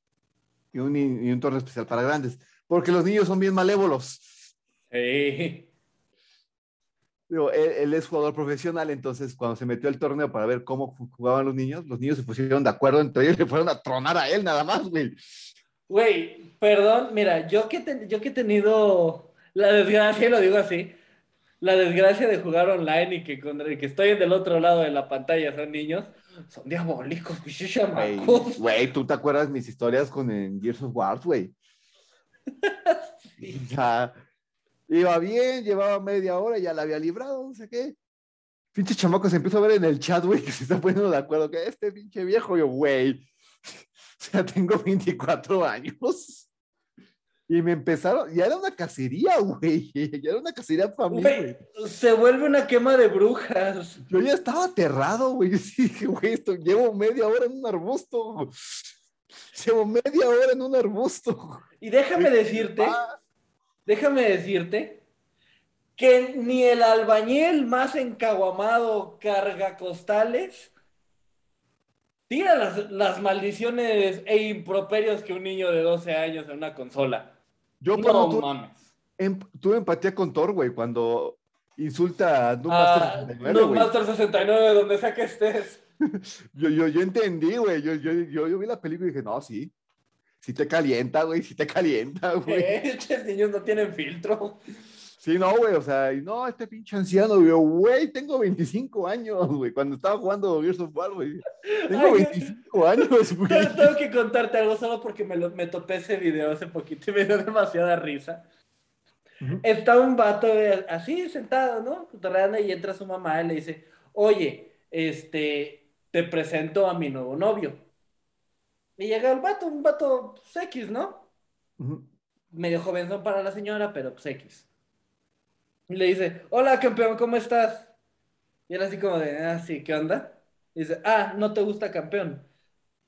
y un, y un torneo especial para grandes, porque los niños son bien malévolos. Digo, él, él es jugador profesional, entonces cuando se metió al torneo para ver cómo ju- jugaban los niños, los niños se pusieron de acuerdo entre ellos y le fueron a tronar a él nada más, güey. Güey, perdón, mira, yo que, te- yo que he tenido la desgracia, y lo digo así, la desgracia de jugar online y que, con, que estoy del otro lado de la pantalla son niños, son diabólicos, Güey, chamacos. Güey, tú te acuerdas mis historias con en Gears of War, güey. O sea, iba bien, llevaba media hora y ya la había librado, no sé qué. Pinche chamaco se empieza a ver en el chat, güey, que se está poniendo de acuerdo que este pinche viejo, yo, güey. O sea, tengo 24 años. Y me empezaron, ya era una cacería, güey. Ya era una cacería para mí, güey. Se vuelve una quema de brujas. Yo ya estaba aterrado, güey. Yo sí dije, güey, esto llevo media hora en un arbusto. Llevo media hora en un arbusto. Y déjame decirte, Ah, déjame decirte que ni el albañil más encaguamado carga costales tira las, las maldiciones e improperios que un niño de 12 años en una consola. Yo no mames. em- tuve empatía con Thor, güey, cuando insulta a Doom Ah, Master 69, Noob güey. Master 69, donde sea que estés. Yo, yo, yo entendí, güey. Yo, yo, yo, yo vi la película y dije, no, sí. Sí te calienta, güey. Sí te calienta, güey. Estos niños no tienen filtro. Sí, no, güey. O sea, y no, este pinche anciano, güey, tengo 25 años, güey. Cuando estaba jugando Gears of War, güey. Tengo Ay, 25 años, güey. Tengo tengo que contarte algo solo porque me, lo- me topé ese video hace poquito y me dio demasiada risa. Está un vato eh, así sentado, ¿no? Y entra su mamá y le dice, oye, este, te presento a mi nuevo novio. Y llega el vato, un vato pues, X, ¿no? Ujú. Medio jovenzón para la señora, pero pues X. Y le dice, hola campeón, ¿cómo estás? Y él así como de, ah, sí, ¿qué onda? Y dice, ah, no te gusta campeón.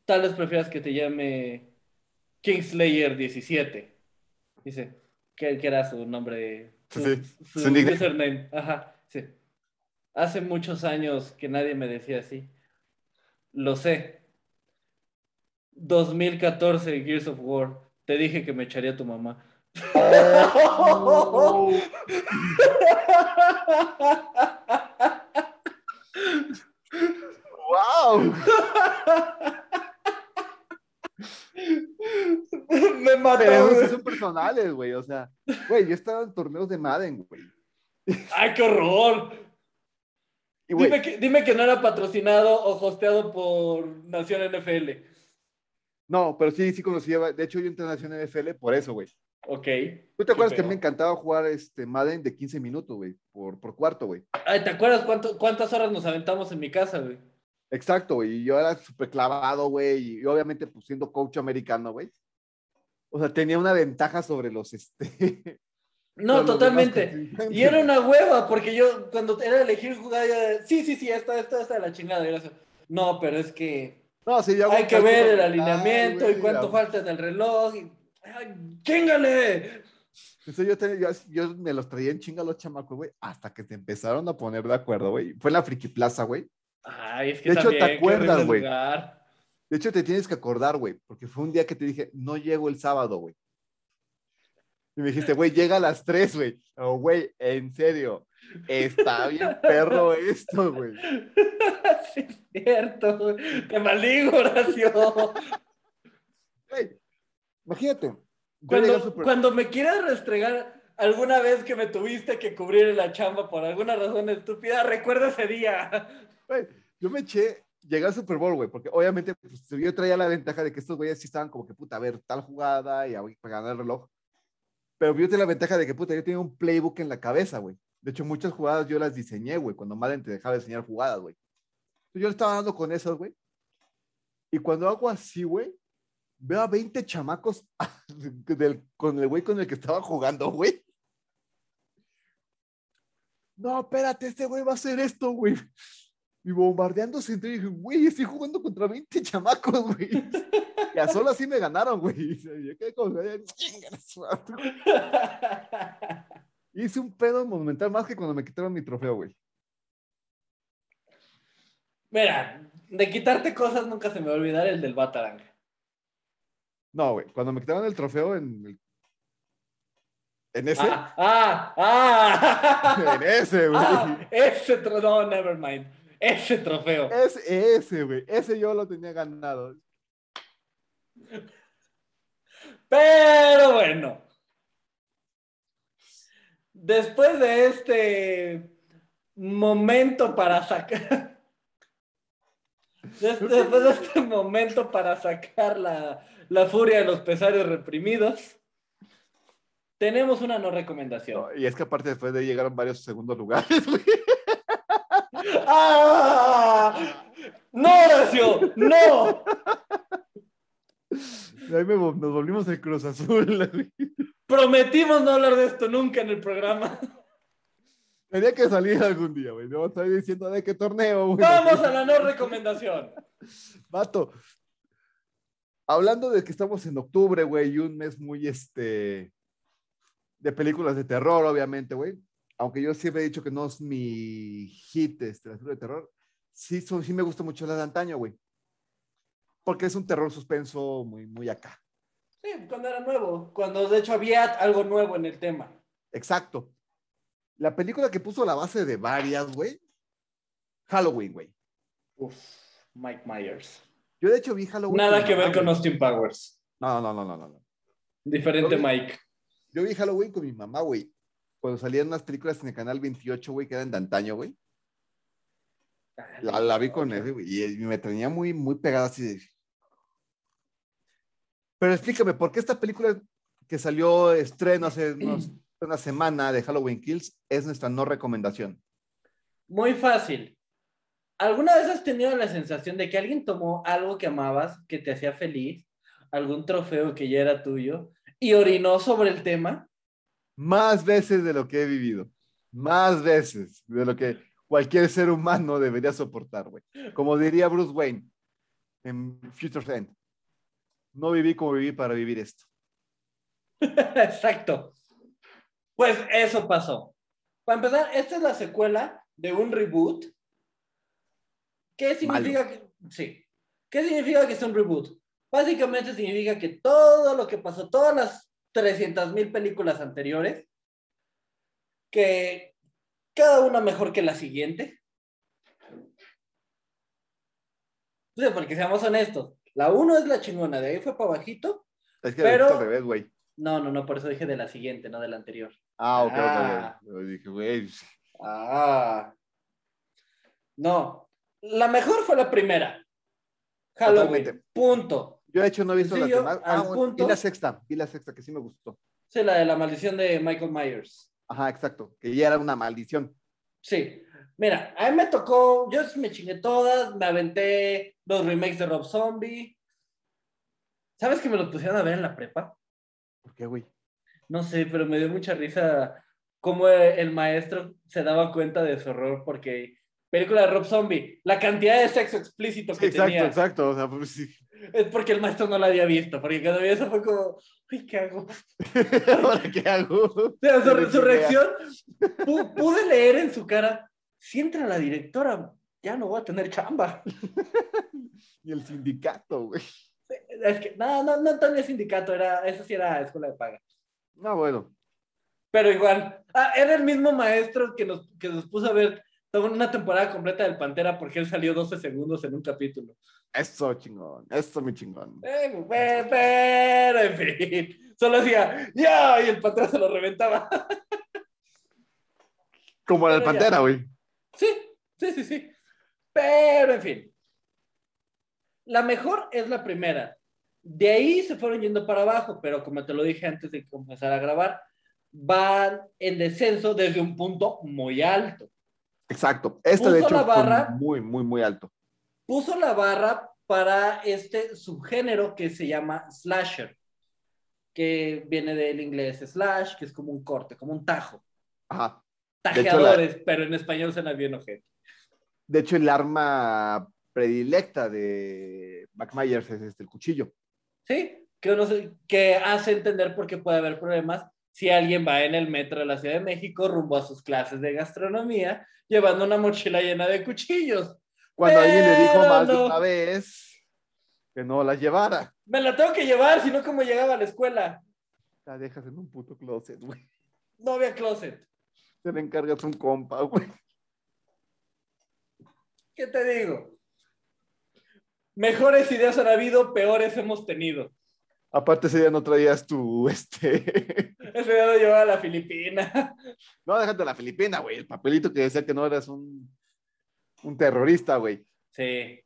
Tal vez prefieras que te llame Kingslayer 17. Dice, que, que era su nombre, su, Sí, su username. Ajá, sí. Hace muchos años que nadie me decía así. Lo sé. 2014, Gears of War. Te dije que me echaría tu mamá. ¡Wow! me mató. Pero son personales, güey. O sea, güey, yo estaba en torneos de Madden, güey. ¡Ay, qué horror! Y, güey, Dime que, dime que no era patrocinado o hosteado por Nación NFL. no, pero sí, sí conocía. De hecho, yo entré en Nación NFL por eso, güey. Ok. ¿Tú te acuerdas que me encantaba jugar este Madden de 15 minutos, güey? Por, por cuarto, güey. Ay, ¿te acuerdas cuánto- cuántas horas nos aventamos en mi casa, güey? Exacto, güey. Y yo era súper clavado, güey. Y obviamente, pues siendo coach americano, güey. O sea, tenía una ventaja sobre los, este... No, totalmente. Y era una hueva, porque yo cuando era elegir jugada, ya sí, sí, sí, esta, esta, esta de la chingada. y era no, pero es que No, sí, yo hay que ver el alineamiento güey, y cuánto falta en el reloj. Y, ¡ay, ¡Chíngale! Entonces yo, te- yo, yo me los traía en chinga los chamacos, güey, hasta que se empezaron a poner de acuerdo, güey. Fue en la Friki Plaza, güey. Ay, es que De hecho, ¿te acuerdas, güey? De hecho, te tienes que acordar, güey, porque fue un día que te dije, no llego el sábado, güey. Y me dijiste, güey, llega a las 3, güey. Oh, güey, en serio, está bien perro esto, güey. sí, es cierto. güey. Te maldigo, Horacio. Güey, imagínate. Cuando, cuando me quieras restregar alguna vez que me tuviste que cubrir en la chamba por alguna razón estúpida, recuerda ese día. Güey, yo me eché, llegué al Super Bowl, güey, porque obviamente pues, yo traía la ventaja de que estos güeyes sí estaban como que, puta, a ver, tal jugada y a- para ganar el reloj. Pero yo tenía la ventaja de que, puta, yo tenía un playbook en la cabeza, güey. De hecho, muchas jugadas yo las diseñé, güey, cuando Madden te dejaba diseñar jugadas, güey. Yo le estaba dando con esas, güey. Y cuando hago así, güey, veo a 20 chamacos con el güey con el que estaba jugando, güey. No, espérate, este güey va a hacer esto, güey. Y bombardeándose entre dije, güey, estoy jugando contra 20 chamacos, güey. Y a solo así me ganaron, güey. Yo quedé como. Hice un pedo monumental más que cuando me quitaron mi trofeo, güey. Mira, de quitarte cosas nunca se me va a olvidar el del Batarang. No, güey, cuando me quitaron el trofeo en el- En ese, Ah, ah, ah. en ese, güey. Ah, ese trofeo, no, never mind. Ese trofeo. Es ese, güey. Ese yo lo tenía ganado. Pero bueno. Después de este momento para sacar. des- Después de este momento para sacar la, la furia de los pesarios reprimidos, tenemos una no recomendación. No, y es que aparte después de ahí llegaron varios segundos lugares, güey. ¡Ah! ¡No, Horacio! ¡No! Ahí me nos volvimos el Cruz Azul. Prometimos no hablar de esto nunca en el programa. Tenía que salir algún día, güey. No estoy diciendo de qué torneo, güey. Vamos a la no recomendación. Vato. Hablando de que estamos en octubre, güey, y un mes muy, este, de películas de terror, obviamente, güey. Aunque yo siempre he dicho que no es mi hit, este, la de terror. Sí, son- sí me gusta mucho la de antaño, güey. Porque es un terror suspenso muy, muy acá. Sí, cuando era nuevo. Cuando de hecho había algo nuevo en el tema. Exacto. La película que puso la base de varias, güey. Halloween, güey. Uf, Mike Myers. Yo de hecho vi Halloween. Nada que ver mamá, con. Austin Powers. No, no, no, no, no, no. Diferente. Mike. Yo vi Halloween con mi mamá, güey. Cuando salían unas películas en el canal 28, güey, que eran de antaño, güey. La, la vi con él, güey. Y me tenía muy, muy pegada así de. Pero explícame, ¿por qué esta película que salió estreno hace unos- una semana de Halloween Kills es nuestra no recomendación? Muy fácil. ¿Alguna vez has tenido la sensación de que alguien tomó algo que amabas, que te hacía feliz, algún trofeo que ya era tuyo, y orinó sobre el tema? Más veces de lo que he vivido. Más veces de lo que cualquier ser humano debería soportar, güey. Como diría Bruce Wayne en Future End. No viví como viví para vivir esto. Exacto. Pues eso pasó. Para empezar, esta es la secuela de un reboot. ¿Qué significa que sí? ¿Qué significa que es un reboot? Básicamente significa que todo lo que pasó, todas las 300 mil películas anteriores, que cada una mejor que la siguiente. Sí, porque seamos honestos, la 1 es la chingona, de ahí fue para bajito. Es que Pero- al revés, güey. No, no, no, por eso dije de la siguiente, no de la anterior. Ah, ok, Ah. ok, dije, güey, Ah. No, la mejor fue la primera. Halloween, Totalmente. punto. Yo de hecho no he visto las Sencillo, demás. Ah, punto. vi la sexta, vi la sexta, que sí me gustó. Sí, la de la maldición de Michael Myers. Ajá, exacto, que ya era una maldición. Sí. Mira, a mí me tocó, yo sí me chingué todas, me aventé los remakes de Rob Zombie. ¿Sabes que me los pusieron a ver en la prepa? ¿Por qué, güey? No sé, pero me dio mucha risa cómo el maestro se daba cuenta de su error porque película de Rob Zombie, la cantidad de sexo explícito que exacto, tenía exacto. O sea, pues sí. es porque el maestro no la había visto, porque cuando vi eso fue como, uy, ¿qué hago? ¿Ahora qué hago? O sea, su, reacción, pu- pude leer en su cara, si entra la directora, ya no voy a tener chamba. Y el sindicato, güey. Es que, no, no, no tenía sindicato, era, eso sí era escuela de paga. No, bueno. Pero igual, ah, era el mismo maestro que nos, que nos puso a ver una temporada completa del Pantera porque él salió 12 segundos en un capítulo. Eso, chingón. Eso, mi chingón. Eh, pues, pero, en fin, solo hacía, ya, y el Pantera se lo reventaba. Como ya. Pantera, güey. Sí, sí, sí, sí. Pero, en fin. La mejor es la primera. De ahí se fueron yendo para abajo, pero como te lo dije antes de comenzar a grabar, van en descenso desde un punto muy alto. Exacto. Este, Puso de hecho, la fue barra. muy, muy, muy alto. Puso la barra para este subgénero que se llama slasher, que viene del inglés slash, que es como un corte, como un tajo. Ajá. De hecho, la- Tajeadores, pero en español suena bien ojete. De hecho, el arma predilecta de Mac Myers es este, el cuchillo. ¿sí? Que, uno se- que hace entender por qué puede haber problemas si alguien va en el metro de la Ciudad de México rumbo a sus clases de gastronomía llevando una mochila llena de cuchillos. Cuando alguien le dijo más de una vez que no la llevara. Me la tengo que llevar, si no, ¿cómo llegaba a la escuela? La dejas en un puto closet, güey. No había closet. Te le encargas un compa, güey. ¿Qué te digo? Mejores ideas han habido, peores hemos tenido. Aparte, ese día no traías tu, este... Ese día lo llevaba a la Filipina. No, déjate la Filipina, güey. El papelito que decía que no eras un, un terrorista, güey. Sí.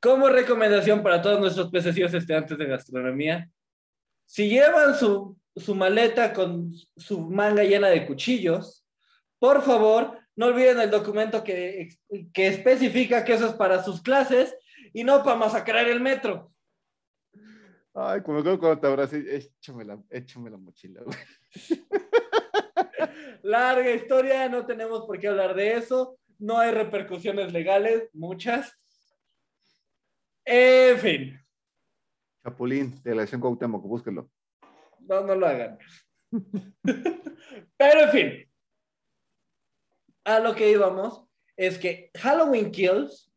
Como recomendación para todos nuestros pececillos estudiantes de gastronomía, si llevan su, su maleta con su manga llena de cuchillos, por favor, no olviden el documento que, que especifica que eso es para sus clases y no para masacrar el metro. Ay, como cuando te abracé, échame la, échame la mochila, güey. Larga historia, no tenemos por qué hablar de eso. No hay repercusiones legales, muchas. En fin, Chapulín, de la elección Cuauhtémoc, búsquelo. no, no lo hagan. Pero en fin, a lo que íbamos es que Halloween Kills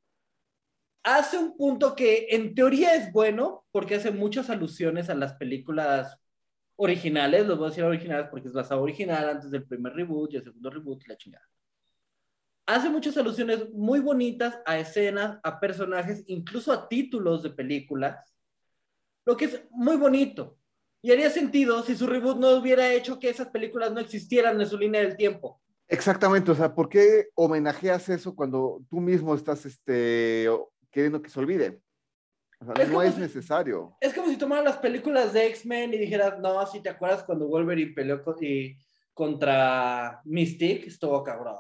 hace un punto que en teoría es bueno porque hace muchas alusiones a las películas originales, los voy a decir originales porque es la saga original antes del primer reboot y el segundo reboot y la chingada. Hace muchas alusiones muy bonitas a escenas, a personajes, incluso a títulos de películas, lo que es muy bonito. Y haría sentido si su reboot no hubiera hecho que esas películas no existieran en su línea del tiempo. Exactamente, o sea, ¿por qué homenajeas eso cuando tú mismo estás este, queriendo que se olvide? O sea, Es no es si- necesario. Es como si tomaran las películas de X-Men y dijeras, no, si te acuerdas cuando Wolverine peleó con- y- contra Mystique, estuvo cabrón.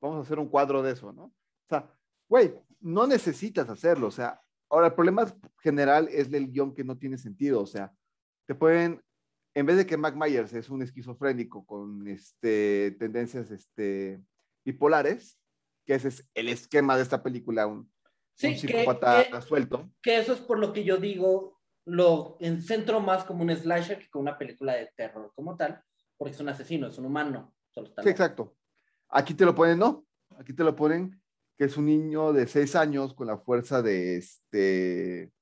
Vamos a hacer un cuadro de eso, ¿no? O sea, güey, no necesitas hacerlo, o sea, ahora el problema general es el guion que no tiene sentido, o sea, te pueden, en vez de que Mac Myers es un esquizofrénico con este, tendencias este, bipolares, que ese es el esquema de esta película, un, Sí, un que, psicópata que- suelto. que eso es por lo que yo digo, lo centro más como un slasher que como una película de terror como tal, porque es un asesino, es un humano. solo está Sí, exacto. Aquí te lo ponen, no. Aquí te lo ponen que es un niño de seis años con la fuerza de este.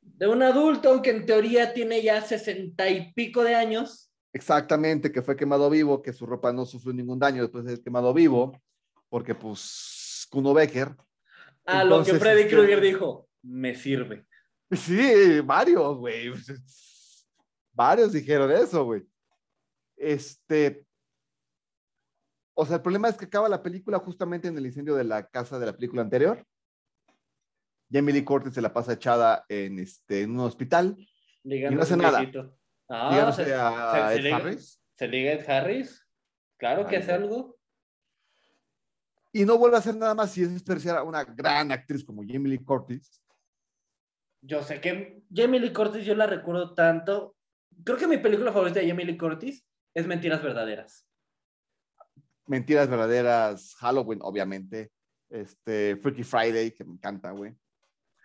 De un adulto, aunque en teoría tiene ya sesenta y pico de años, Exactamente, que fue quemado vivo, que su ropa no sufrió ningún daño después de ser quemado vivo, porque pues Kuno Becker. a lo que Freddy este- Krueger dijo, me sirve. Sí, varios, güey. Varios dijeron eso, güey. Este. O sea, el problema es que acaba la película justamente en el incendio de la casa de la película anterior. Jamie Lee Curtis se la pasa echada en, este, en un hospital. Ligando Y no hace nada. Ah, se, a se- se liga- Harris. se liga Ed Harris. Claro que hace algo. Y no vuelve a hacer nada más si es despreciar a una gran actriz como Jamie Lee Curtis. Yo sé que Jamie Lee Curtis yo la recuerdo tanto. Creo que mi película favorita de Jamie Lee Curtis es Mentiras Verdaderas. Mentiras verdaderas, Halloween, obviamente. Este, Freaky Friday, que me encanta, güey.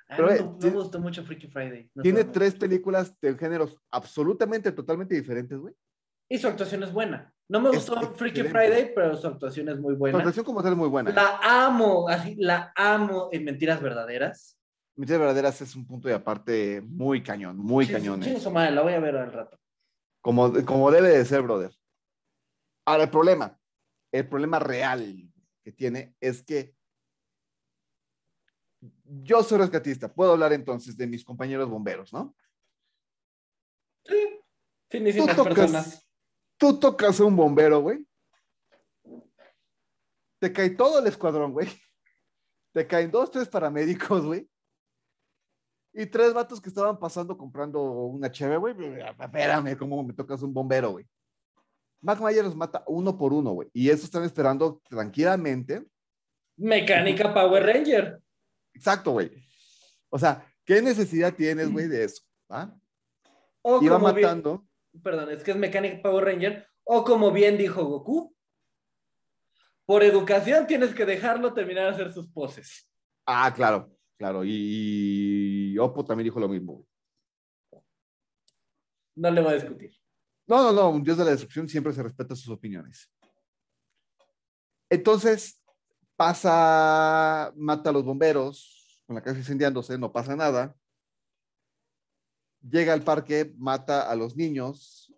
Pero, eh, no, me gustó mucho Freaky Friday. no Tiene tres películas de géneros absolutamente, totalmente diferentes, güey. Y su actuación es buena. No me Es gustó Freaky excelente. Friday, pero su actuación es muy buena. actuación como tal es muy buena. La amo, así, la amo en Mentiras Verdaderas. Mentiras verdaderas es un punto de aparte muy cañón, muy Sí, cañón. sí, ¿eh? su madre, la voy a ver al rato. Como, como debe de ser, brother. Ahora, el problema, el problema real que tiene es que yo soy rescatista. Puedo hablar entonces de mis compañeros bomberos, ¿no? Sí, Tú finísimas personas. Tú tocas a un bombero, güey. Te cae todo el escuadrón, güey. Te caen dos, tres paramédicos, güey. Y tres vatos que estaban pasando comprando una cheve, güey. Espérame, ¿cómo me tocas un bombero, güey? Mac Mayer los mata uno por uno, güey. Y eso están esperando tranquilamente. Mecánica Power Ranger. Exacto, güey. O sea, ¿qué necesidad tienes, güey, de eso? ¿Ah? O bien- matando. Perdón, es que es Mecánica Power Ranger. O como bien dijo Goku, por educación tienes que dejarlo terminar de hacer sus poses. Ah, claro, claro. Y, y Oppo también dijo lo mismo. No le voy a discutir. No, no, no, un dios de la destrucción siempre se respeta sus opiniones. Entonces, pasa, mata a los bomberos, con la casa incendiándose, no pasa nada. Llega al parque, mata a los niños,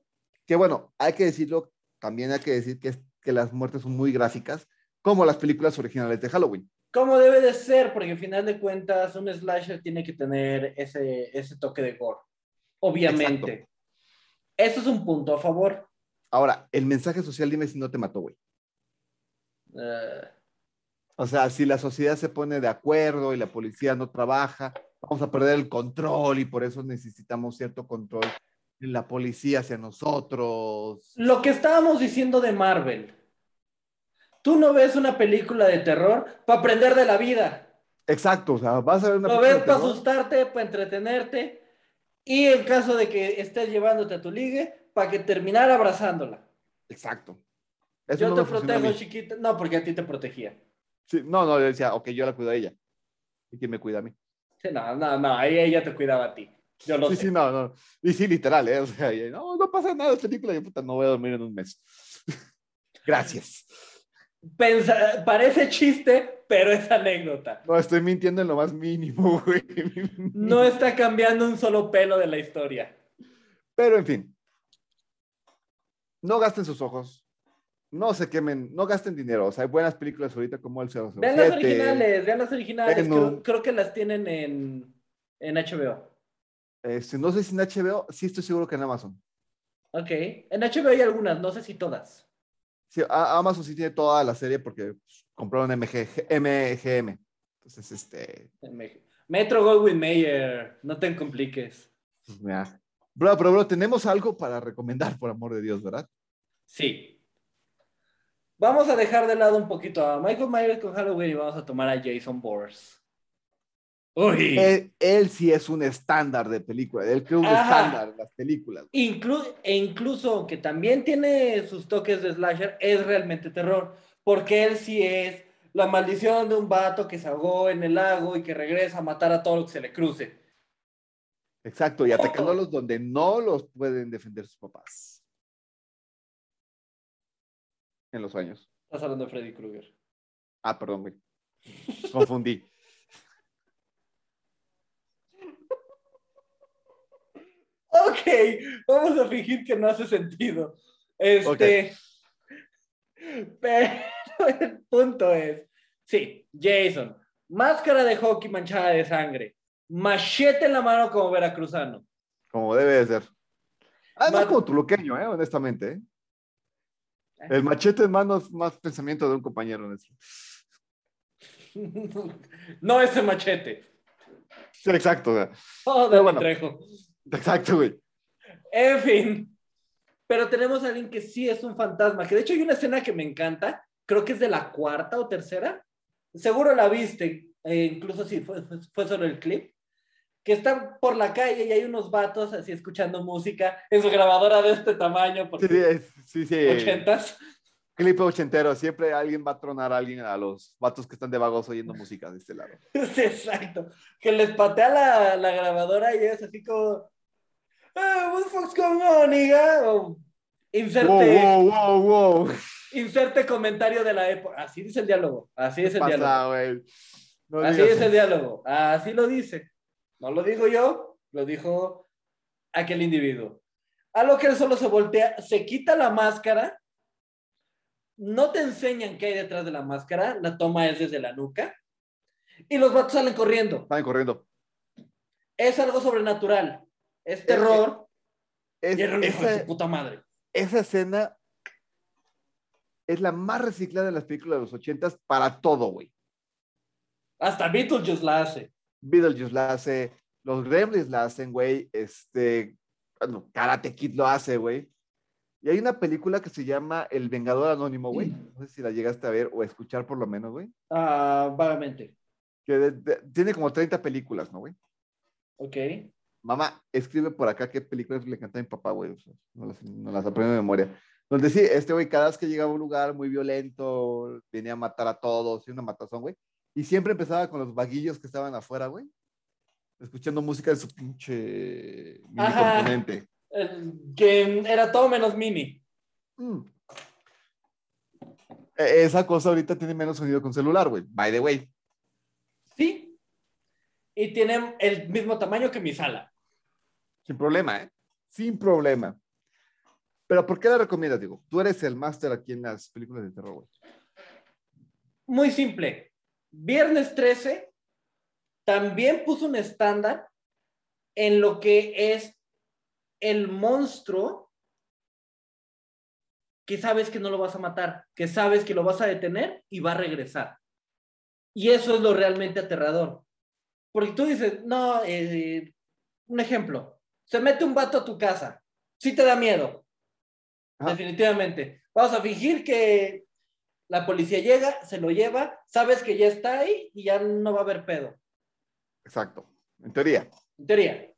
que bueno, hay que decirlo, también hay que decir que, es- que las muertes son muy gráficas, como las películas originales de Halloween. Como debe de ser, porque al final de cuentas un slasher tiene que tener ese, ese toque de gore. Obviamente. Eso es un punto a favor. Ahora, el mensaje social, dime si no te mató, güey. Eh, O sea, si la sociedad se pone de acuerdo y la policía no trabaja, vamos a perder el control y por eso necesitamos cierto control en la policía hacia nosotros. lo que estábamos diciendo de Marvel. Tú no ves una película de terror para aprender de la vida. Exacto, o sea, vas a ver una Lo película ves de para asustarte, para entretenerte. Y en caso de que estés llevándote a tu ligue, para que terminar abrazándola. Exacto. Eso Yo no te protejo, chiquita. No, porque a ti te protegía. Sí, no, no, yo decía, ok, yo la cuido a ella. ¿Y quién me cuida a mí? Sí, no, no, no, ahí ella te cuidaba a ti. Yo lo Sí, sé. sí, no, no. Y sí, literal, ¿eh? O sea, no, no pasa nada, esta película, yo puta, no voy a dormir en un mes. Gracias. Pensa- parece chiste, pero es anécdota. No, estoy mintiendo en lo más mínimo, güey. No está cambiando un solo pelo de la historia. Pero en fin, no gasten sus ojos, no se quemen, no gasten dinero. O sea, hay buenas películas ahorita como el 007. Vean las originales, vean las originales. Venom. Creo, creo que las tienen en, en HBO. Este, no sé si en HBO, sí estoy seguro que en Amazon. Ok. En HBO hay algunas, no sé si todas. Sí, Amazon sí tiene toda la serie porque pues, compraron MG, MGM. Entonces, este. Metro Goldwyn Mayer, no te compliques. pues, mira. Bro, pero bro, tenemos algo para recomendar, por amor de Dios, ¿verdad? Sí. Vamos a dejar de lado un poquito a Michael Myers con Halloween y vamos a tomar a Jason Bourne. Uy. Él, él sí es un estándar de película, él creo un Ajá. estándar en las películas. Inclu- e incluso, aunque también tiene sus toques de slasher, es realmente terror. Porque él sí es la maldición de un vato que se ahogó en el lago y que regresa a matar a todo lo que se le cruce. Exacto, y atacándolos donde no los pueden defender sus papás. En los sueños. Estás hablando de Freddy Krueger. Ah, perdón, güey. Confundí. Ok, vamos a fingir que no hace sentido. Este. Pero el punto es: sí, Jason, máscara de hockey manchada de sangre, machete en la mano como veracruzano. Como debe de ser. Además, Mat- como tuluqueño, ¿eh? honestamente. ¿eh? El machete en mano es más pensamiento de un compañero nuestro. no ese machete. Sí, exacto. o sea, Joder, Pero bueno. Trejo. Exacto, güey. En fin. Pero tenemos a alguien que sí es un fantasma. Que de hecho hay una escena que me encanta. Creo que es de la cuarta o tercera. Seguro la viste. eh, incluso si fue, fue solo el clip. Que están por la calle y hay unos vatos así escuchando música en su grabadora de este tamaño. Porque sí, sí, sí. ochentas. Clip ochentero. Siempre alguien va a tronar a alguien, a los vatos que están de vagos oyendo música de este lado. Sí, exacto. Que les patea la, la grabadora y es así como. "Eh, what the fuck's going on, nigga?" O, inserte, Wow, wow, wow, inserte comentario de la época. Así dice el diálogo. Así es ¿Qué el diálogo. pasa, güey? No Así digas es el diálogo. Así lo dice. No lo digo yo, lo dijo aquel individuo. A lo que él solo se voltea, se quita la máscara. No te enseñan qué hay detrás de la máscara. La toma es desde la nuca. Y los vatos salen corriendo. Están corriendo. Es algo sobrenatural. Es terror. Es- y de esa, su puta madre. esa escena es la más reciclada de las películas de los ochentas para todo, güey. Hasta Beetlejuice la hace. Beetlejuice la hace, los Gremlins la hacen, güey. Este, bueno, Karate Kid lo hace, güey. Y hay una película que se llama El Vengador Anónimo, güey. No sé si la llegaste a ver o a escuchar por lo menos, güey. Ah, vagamente. Que de- de- tiene como 30 películas, ¿no, güey? Ok. Mamá, escribe por acá qué películas le canta a mi papá, güey. o sea, no, las, no las aprendo de memoria. Donde sí, este güey, cada vez que llegaba a un lugar muy violento, venía a matar a todos, y una matazón, güey. Y siempre empezaba con los vaguillos que estaban afuera, güey. Escuchando música de su pinche mini Ajá. componente. Que era todo menos mini. Mm. E- Esa cosa ahorita tiene menos sonido con celular, güey. By the way. Sí. Y tiene el mismo tamaño que mi sala. Sin problema, ¿eh? Sin problema. Pero ¿por qué la recomiendas, digo? Tú eres el máster aquí en las películas de terror, güey. Muy simple. Viernes 13 también puso un estándar en lo que es el monstruo que sabes que no lo vas a matar, que sabes que lo vas a detener y va a regresar. Y eso es lo realmente aterrador. Porque tú dices, no, eh, un ejemplo, se mete un vato a tu casa, sí te da miedo, definitivamente. Vamos a fingir que la policía llega, se lo lleva, sabes que ya está ahí y ya no va a haber pedo. Exacto. En teoría. En teoría.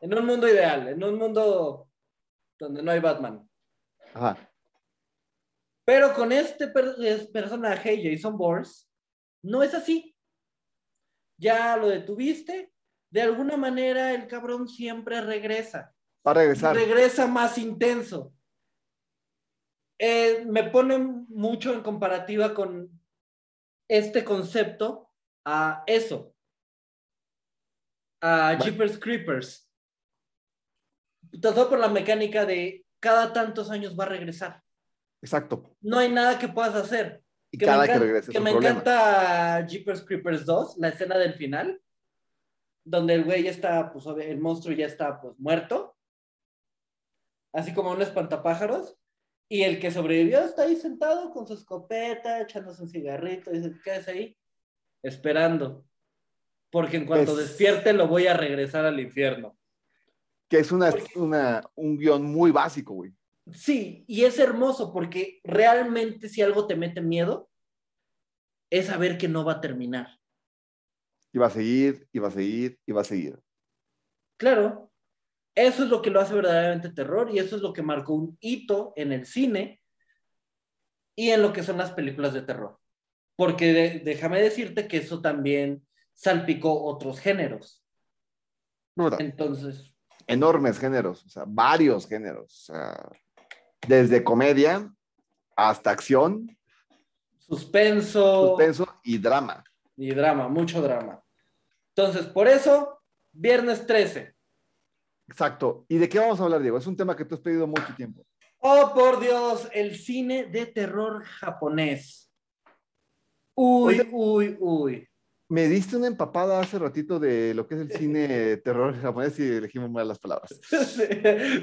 En un mundo ideal, en un mundo donde no hay Batman. Ajá. Pero con este per- es- personaje, Jason Bourne, no es así. Ya lo detuviste. De alguna manera, el cabrón siempre regresa. Va a regresar. Regresa más intenso. Eh, me pone mucho en comparativa con este concepto a eso. A Bueno. Jeepers Creepers. Todo por la mecánica de cada tantos años va a regresar. Exacto. No hay nada que puedas hacer. Y Que cada me, que encan- regrese es que me problema. encanta Jeepers Creepers 2, la escena del final, donde el güey ya está, pues el monstruo ya está pues muerto, así como un espantapájaros, y el que sobrevivió está ahí sentado con su escopeta, echándose un cigarrito, y dice, quédese ahí, esperando, porque en cuanto Es- despierte lo voy a regresar al infierno. Que es una, Porque- una, un guion muy básico, güey. Sí, y es hermoso porque realmente si algo te mete miedo, es saber que no va a terminar. Y va a seguir, y va a seguir, y va a seguir. Claro, eso es lo que lo hace verdaderamente terror y eso es lo que marcó un hito en el cine y en lo que son las películas de terror. Porque de- déjame decirte que eso también salpicó otros géneros. Entonces, Enormes géneros, o sea, varios géneros. o sea, desde comedia hasta acción, suspenso suspenso y drama. y drama, mucho drama. Entonces, por eso, viernes 13. Exacto. ¿Y de qué vamos a hablar, Diego? Es un tema que tú has pedido mucho tiempo. Oh, por Dios, el cine de terror japonés. Uy, Oye. uy, uy. Me diste una empapada hace ratito de lo que es el cine terror japonés y elegimos mal las palabras. Sí,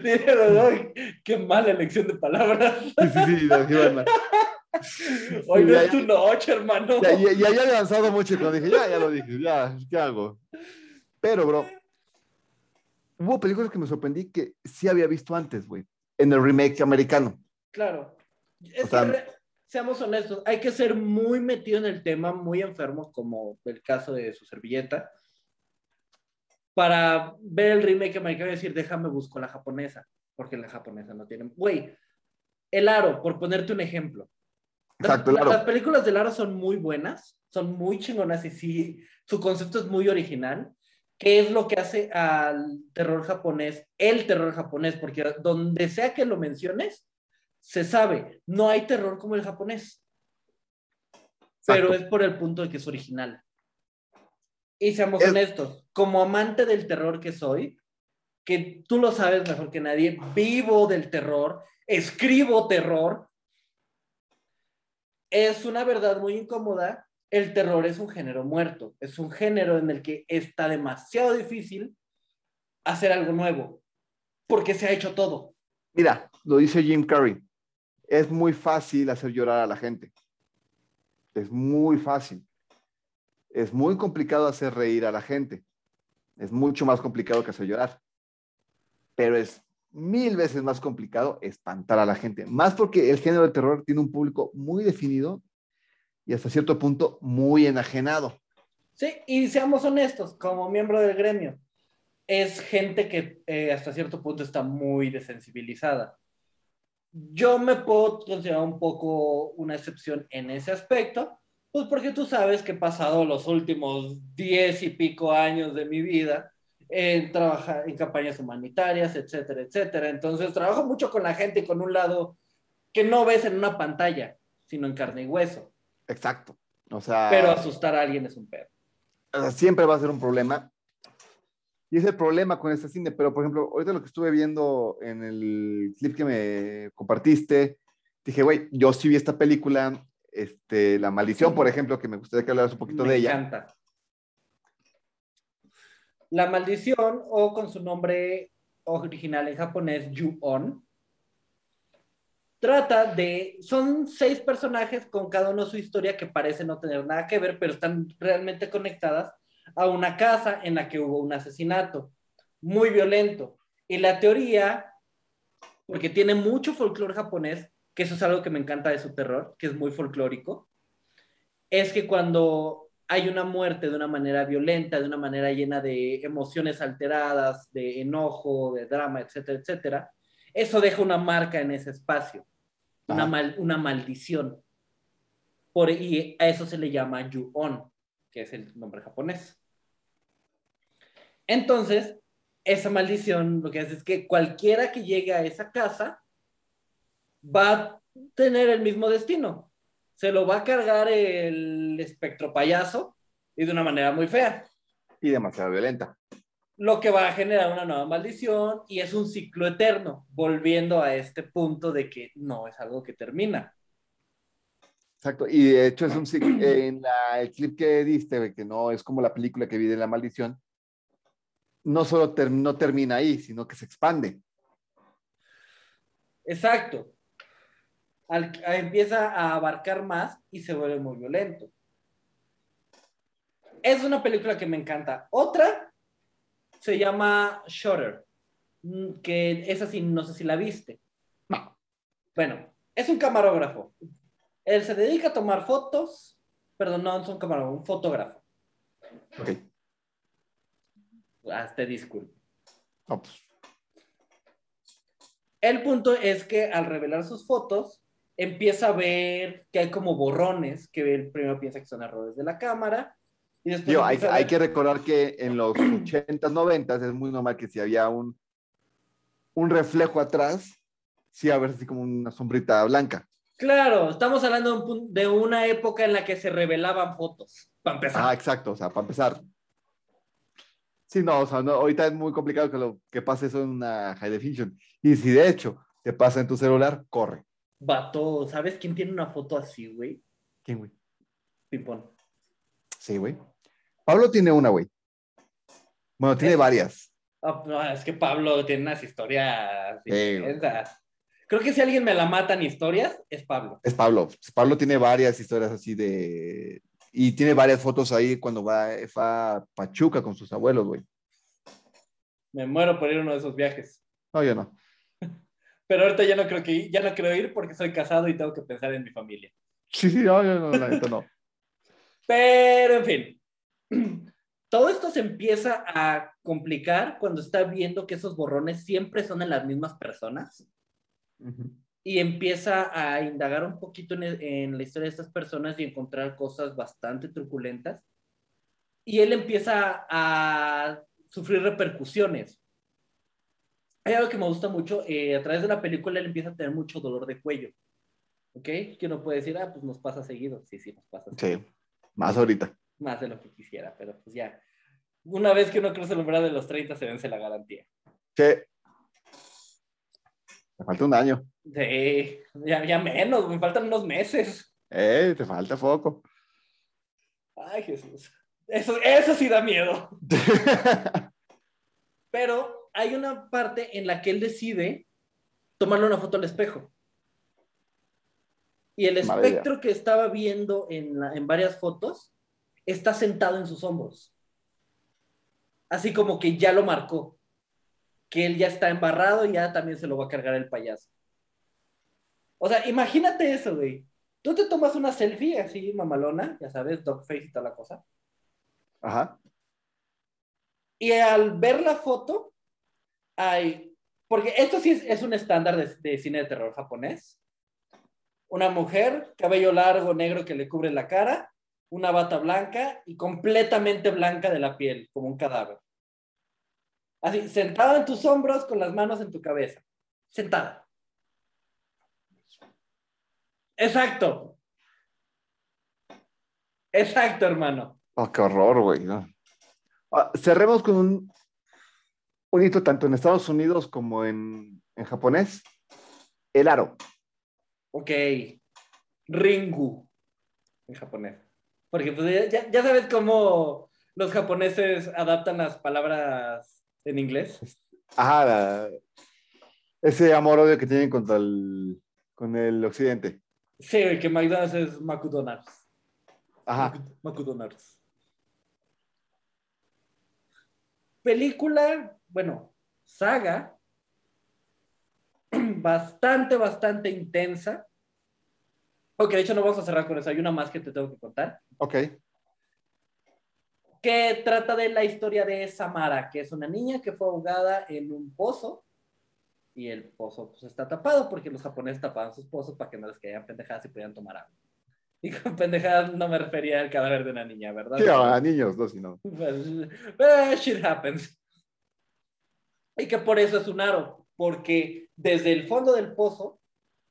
"Ay, qué mala elección de palabras. Sí, sí, sí, mal. Hoy no es tu noche, hermano. Ya, ya, ya había avanzado mucho y cuando dije, ya, ya lo dije, ya, ¿qué hago? Pero, bro, hubo películas que me sorprendí que sí había visto antes, güey, en el remake americano. Claro. Es O sea, que, seamos honestos, hay que ser muy metido en el tema, muy enfermos, como el caso de su servilleta, para ver el remake americano y decir, déjame busco la japonesa, porque la japonesa no tiene... Güey, el aro, por ponerte un ejemplo. Las- Exacto, el aro. Las películas del aro son muy buenas, son muy chingonas y sí, su concepto es muy original. ¿Qué es lo que hace al terror japonés, el terror japonés? Porque donde sea que lo menciones, se sabe, no hay terror como el japonés. Pero Exacto. es por el punto de que es original. Y seamos Es- honestos, como amante del terror que soy, que tú lo sabes mejor que nadie, vivo del terror, escribo terror, es una verdad muy incómoda. El terror es un género muerto, es un género en el que está demasiado difícil hacer algo nuevo, porque se ha hecho todo. Mira, lo dice Jim Carrey, es muy fácil hacer llorar a la gente. Es muy fácil. Es muy complicado hacer reír a la gente. Es mucho más complicado que hacer llorar. Pero es mil veces más complicado espantar a la gente. Más porque el género de terror tiene un público muy definido y hasta cierto punto muy enajenado. Sí, y seamos honestos, como miembro del gremio, es gente que eh, hasta cierto punto está muy desensibilizada. Yo me puedo considerar un poco una excepción en ese aspecto, pues porque tú sabes que he pasado los últimos diez y pico años de mi vida en trabajar en campañas humanitarias, etcétera, etcétera. Entonces trabajo mucho con la gente y con un lado que no ves en una pantalla, sino en carne y hueso. Exacto. O sea, Pero asustar a alguien es un pedo. o sea, siempre va a ser un problema. Y es el problema con este cine. Pero, por ejemplo, ahorita lo que estuve viendo en el clip que me compartiste, dije, güey, yo sí vi esta película, este, La Maldición, por ejemplo, que me gustaría que hablaras un poquito Me de ella. encanta. La maldición, o con su nombre original en japonés, Ju-On, trata de. Son seis personajes con cada uno su historia que parece no tener nada que ver, pero están realmente conectadas a una casa en la que hubo un asesinato muy violento. Y la teoría, porque tiene mucho folclore japonés, que eso es algo que me encanta de su terror, que es muy folclórico, es que cuando hay una muerte de una manera violenta, de una manera llena de emociones alteradas, de enojo, de drama, etcétera, etcétera, eso deja una marca en ese espacio, una, mal- una maldición. Por, y a eso se le llama Ju-On, que es el nombre japonés. Entonces, esa maldición lo que hace es que cualquiera que llegue a esa casa va a tener el mismo destino. Se lo va a cargar el espectro payaso y de una manera muy fea. Y demasiado violenta. Lo que va a generar una nueva maldición y es un ciclo eterno, volviendo a este punto de que no es algo que termina. Exacto. Y de hecho, es un cic- en la- el clip que diste, que no es como la película que vi de La Maldición, no solo ter- no termina ahí, sino que se expande. Exacto. Al- a- empieza a abarcar más y se vuelve muy violento. Es una película que me encanta. Otra se llama Shutter, mm, que esa sí, no sé si la viste. No. Bueno, es un camarógrafo. Él se dedica a tomar fotos, perdón, no es un camarógrafo, un fotógrafo. Ok. Hasta disculpe. No, pues, El punto es que al revelar sus fotos, empieza a ver que hay como borrones, que él primero piensa que son errores de la cámara. Y después Digo, hay, que recordar que en los 80s, 90s es muy normal que si había un, un reflejo atrás, sí a ver así como una sombrita blanca. Claro, estamos hablando de, una época en la que se revelaban fotos, para empezar. Ah, exacto, o sea, para empezar. Sí, no, o sea, no, ahorita es muy complicado que, lo, que pase eso en una high definition. Y si de hecho te pasa en tu celular, corre. Vato, ¿sabes quién tiene una foto así, güey? ¿Quién, güey? Pipón. Sí, güey. Pablo tiene una, güey. Bueno, tiene Es- varias. Ah, no, es que Pablo tiene unas historias Sí. Creo que si alguien me la mata en historias, es Pablo. Es Pablo. Pablo tiene varias historias así de. Y tiene varias fotos ahí cuando va, va a Pachuca con sus abuelos, güey. Me muero por ir a uno de esos viajes. No, yo no. Pero ahorita ya no creo que ir- ya no quiero ir porque soy casado y tengo que pensar en mi familia. Sí, sí, no, yo no, la neta no. Pero en fin. Todo esto se empieza a complicar cuando está viendo que esos borrones siempre son en las mismas personas y empieza a indagar un poquito en, en la historia de estas personas y encontrar cosas bastante truculentas. Y él empieza a sufrir repercusiones. Hay algo que me gusta mucho, eh, a través de la película él empieza a tener mucho dolor de cuello. ¿Ok? Que uno puede decir, ah, pues nos pasa seguido. Sí, sí, nos pasa seguido. Sí, más ahorita. Más de lo que quisiera, pero pues ya. Una vez que uno cruza el umbral de los 30 se vence la garantía. Sí. Me falta un año. Sí, ya, ya menos, me faltan unos meses. Eh, te falta poco. Ay, Jesús. Eso, eso sí da miedo. Pero hay una parte en la que él decide tomarle una foto al espejo. Y el Maravilla. espectro que estaba viendo en, la- en varias fotos está sentado en sus hombros. Así como que ya lo marcó. Que él ya está embarrado y ya también se lo va a cargar el payaso. O sea, imagínate eso, güey. Tú te tomas una selfie así, mamalona, ya sabes, dogface y toda la cosa. Ajá. Y al ver la foto, hay. Porque esto sí es, es un estándar de, de cine de terror japonés. Una mujer, cabello largo, negro que le cubre la cara, una bata blanca y completamente blanca de la piel, como un cadáver. Así, sentada en tus hombros con las manos en tu cabeza. Sentada. Exacto. Exacto, hermano. Oh, qué horror, güey. ¿no? Ah, cerremos con un, un hito tanto en Estados Unidos como en, en japonés. El aro. Ok. Ringu. En japonés. Porque pues, ya, ya sabes cómo los japoneses adaptan las palabras en inglés. Ajá. la- ese amor-odio que tienen contra el, con el occidente. Sí, que McDonald's es McDonald's. Ajá. McDonald's. Película, bueno, saga, bastante, bastante intensa. Ok, de hecho no vamos a cerrar con eso, hay una más que te tengo que contar. Ok. que trata de la historia de Samara, que es una niña que fue ahogada en un pozo y el pozo pues, está tapado porque los japoneses tapaban sus pozos para que no les caían pendejadas y podían tomar agua. Y con pendejadas no me refería al cadáver de una niña, ¿verdad? Sí, a niños, no, si no. Pues, eh, shit happens. Y que por eso es un aro, porque desde el fondo del pozo,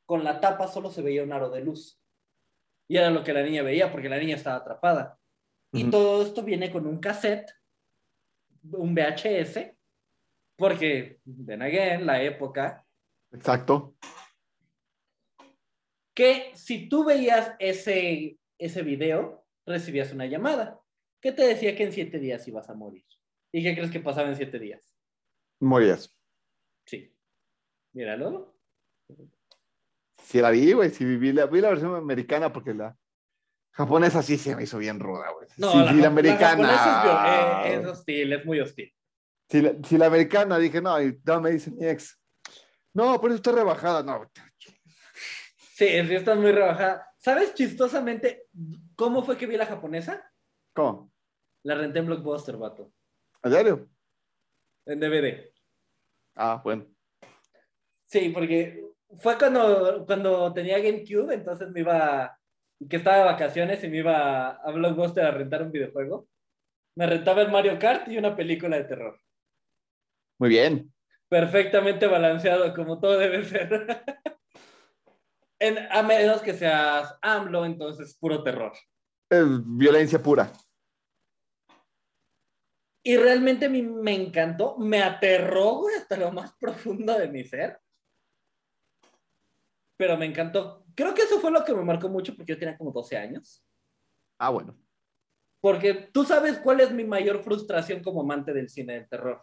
con la tapa solo se veía un aro de luz. Y era lo que la niña veía, porque la niña estaba atrapada. Y todo esto viene con un cassette, un VHS, porque, then again, la época, Exacto. que si tú veías ese, ese video, recibías una llamada que te decía que en siete días ibas a morir. ¿Y qué crees que pasaba en siete días? Morías. Sí. Míralo. Sí la vi, güey. Sí vi la, vi la versión americana porque la japonesa sí se me hizo bien ruda, güey. No, sí, la, vi la la americana. japonesa es, eh, es hostil, es muy hostil. Si la, si la americana, dije, no, y no, me dice mi ex. No, por eso está rebajada. No, Sí, sí, está muy rebajada. ¿Sabes chistosamente cómo fue que vi la japonesa? ¿cómo? La renté en Blockbuster, vato. ¿A diario? En DVD. Ah, bueno. Sí, porque fue cuando, cuando tenía GameCube, entonces me iba, que estaba de vacaciones y me iba a Blockbuster a rentar un videojuego. Me rentaba el Mario Kart y una película de terror. Muy bien. Perfectamente balanceado, como todo debe ser. En- a menos que seas AMLO, entonces puro terror. Es violencia pura. Y realmente mí me encantó, me aterró, hasta lo más profundo de mi ser. Pero me encantó. Creo que eso fue lo que me marcó mucho porque yo tenía como 12 años. Ah, bueno. Porque tú sabes cuál es mi mayor frustración como amante del cine del terror.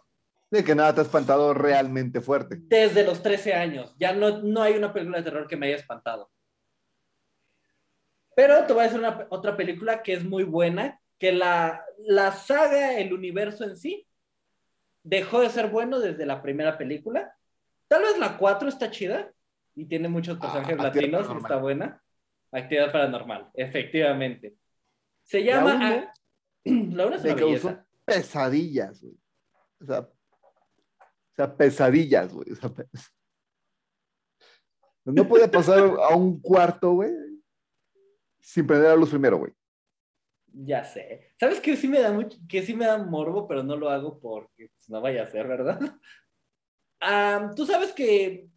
De que nada te ha espantado realmente fuerte. Desde los 13 años. Ya no, no hay una película de terror que me haya espantado. Pero te voy a decir una, otra película que es muy buena, que la, la saga, el universo en sí, dejó de ser bueno desde la primera película. Tal vez la 4 está chida y tiene muchos personajes Ah, latinos está buena. Actividad paranormal, efectivamente. Se llama... uno ah, La 1 es una belleza. pesadillas, güey. O sea, o sea, pesadillas, güey. O sea, pe- no podía pasar a un cuarto, güey, sin prender la luz primero, güey. Ya sé. ¿Sabes que sí me da mucho, que sí me da morbo, pero no lo hago porque pues, no vaya a ser, ¿verdad? Am, Tú sabes que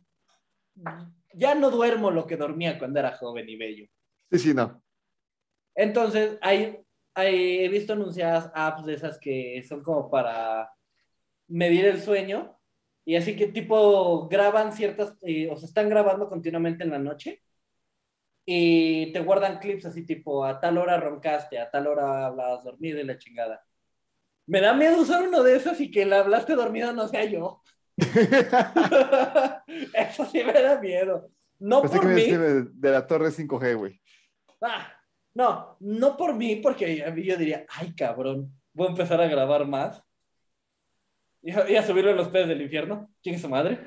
ya no duermo lo que dormía cuando era joven y bello. Sí, sí, no. Entonces, hay, hay- he visto anunciadas apps de esas que son como para medir el sueño y así que tipo graban ciertas, eh, o se están grabando continuamente en la noche y te guardan clips así tipo a tal hora roncaste, a tal hora hablabas dormido y la chingada. Me da miedo usar uno de esos y que el hablaste dormido no sea yo. Eso sí me da miedo. No Pensé que por me mí. de, de la torre 5G, güey. Ah, no, no por mí, porque a mí yo diría, ay cabrón, voy a empezar a grabar más. Y a, y a subirlo en los pedos del infierno. ¿Quién es su madre?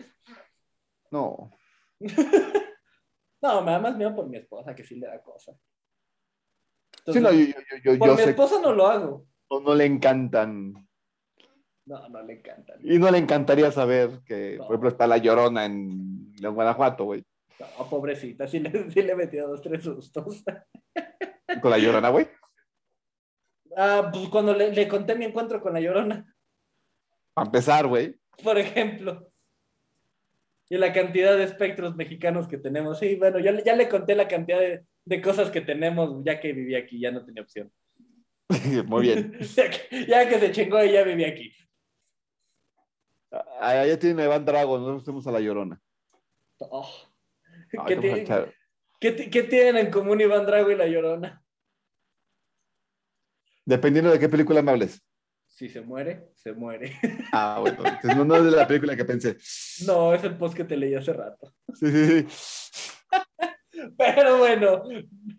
No. No, me da más miedo por mi esposa, que sí le da cosa. Sí, Entonces, no, yo, yo, yo, yo por mi que esposa no lo hago. no, no le encantan. No, no le encanta. Y no le encantaría saber que, No. por ejemplo, está la llorona en, en Guanajuato, güey. No, pobrecita, sí le, sí le he metido dos, tres sustos. Con la llorona, güey. Ah, pues cuando le, le conté mi encuentro con la llorona, A empezar, güey. por ejemplo. Y la cantidad de espectros mexicanos que tenemos. Sí, bueno, ya, le- ya le conté la cantidad de, de cosas que tenemos ya que vivía aquí, ya no tenía opción. Muy bien. ya, que, ya que se chingó y ya vivía aquí. Ah, ya tiene Van Dragon, nosotros tenemos a la llorona. Oh. Ay, ¿Qué, te ti- vamos a qué tienen en común Iván Drago y la llorona? Dependiendo de qué película me hables. Si se muere, se muere. Ah, bueno. entonces no, no es de la película que pensé. no, es el post que te leí hace rato. Sí, sí, sí. Pero bueno,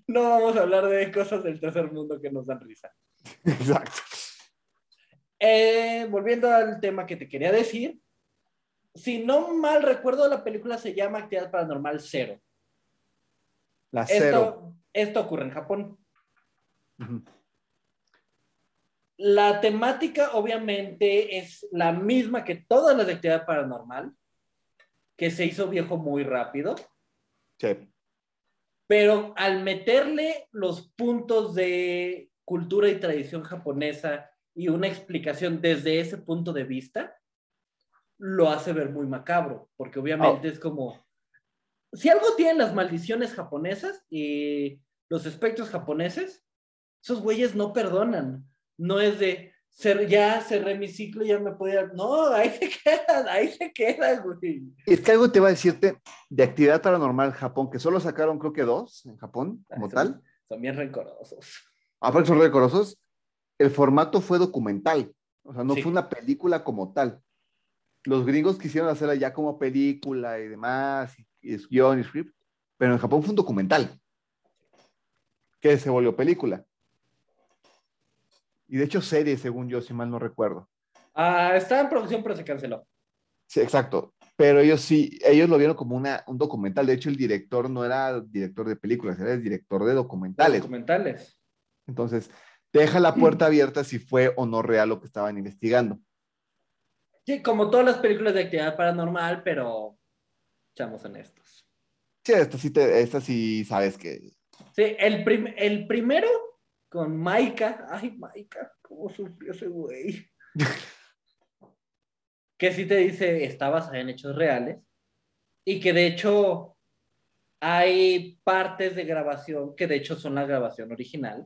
no vamos a hablar de cosas del tercer mundo que nos dan risa. Exacto. Eh, volviendo al tema que te quería decir, si no mal recuerdo, la película se llama Actividad Paranormal Cero. La cero. Esto, esto ocurre en Japón. La temática, obviamente, es la misma que todas las de actividad paranormal, que se hizo viejo muy rápido, Sí. pero al meterle los puntos de cultura y tradición japonesa y una explicación desde ese punto de vista, lo hace ver muy macabro, porque obviamente es como, si algo tienen las maldiciones japonesas y los espectros japoneses, esos güeyes no perdonan. No es de, "Cer- ya cerré mi ciclo, ya me podía... No, ahí se quedan, ahí se quedan, güey. Es que algo te va a decirte de actividad paranormal Japón, que solo sacaron creo que dos en Japón, como Son- tal. Son bien rencorosos. Aparte son recorosos. El formato fue documental. O sea, no Sí. fue una película como tal. Los gringos quisieron hacerla ya como película y demás, y, es guion y script, pero en Japón fue un documental que se volvió película. Y de hecho serie, según yo, si mal no recuerdo. Ah, estaba en producción, pero se canceló. Sí, exacto. Pero ellos sí, ellos lo vieron como una, un documental. De hecho, el director no era director de películas, era el director de documentales. Documentales. Entonces, deja la puerta abierta si fue o no real lo que estaban investigando. Sí, como todas las películas de actividad paranormal, pero seamos honestos. Sí, esta sí, te, esta sí sabes que. Sí, el, prim- el primero con Maika. Ay, Maika, cómo sufrió ese güey. que sí te dice, está basada en hechos reales. Y que de hecho hay partes de grabación que de hecho son la grabación original.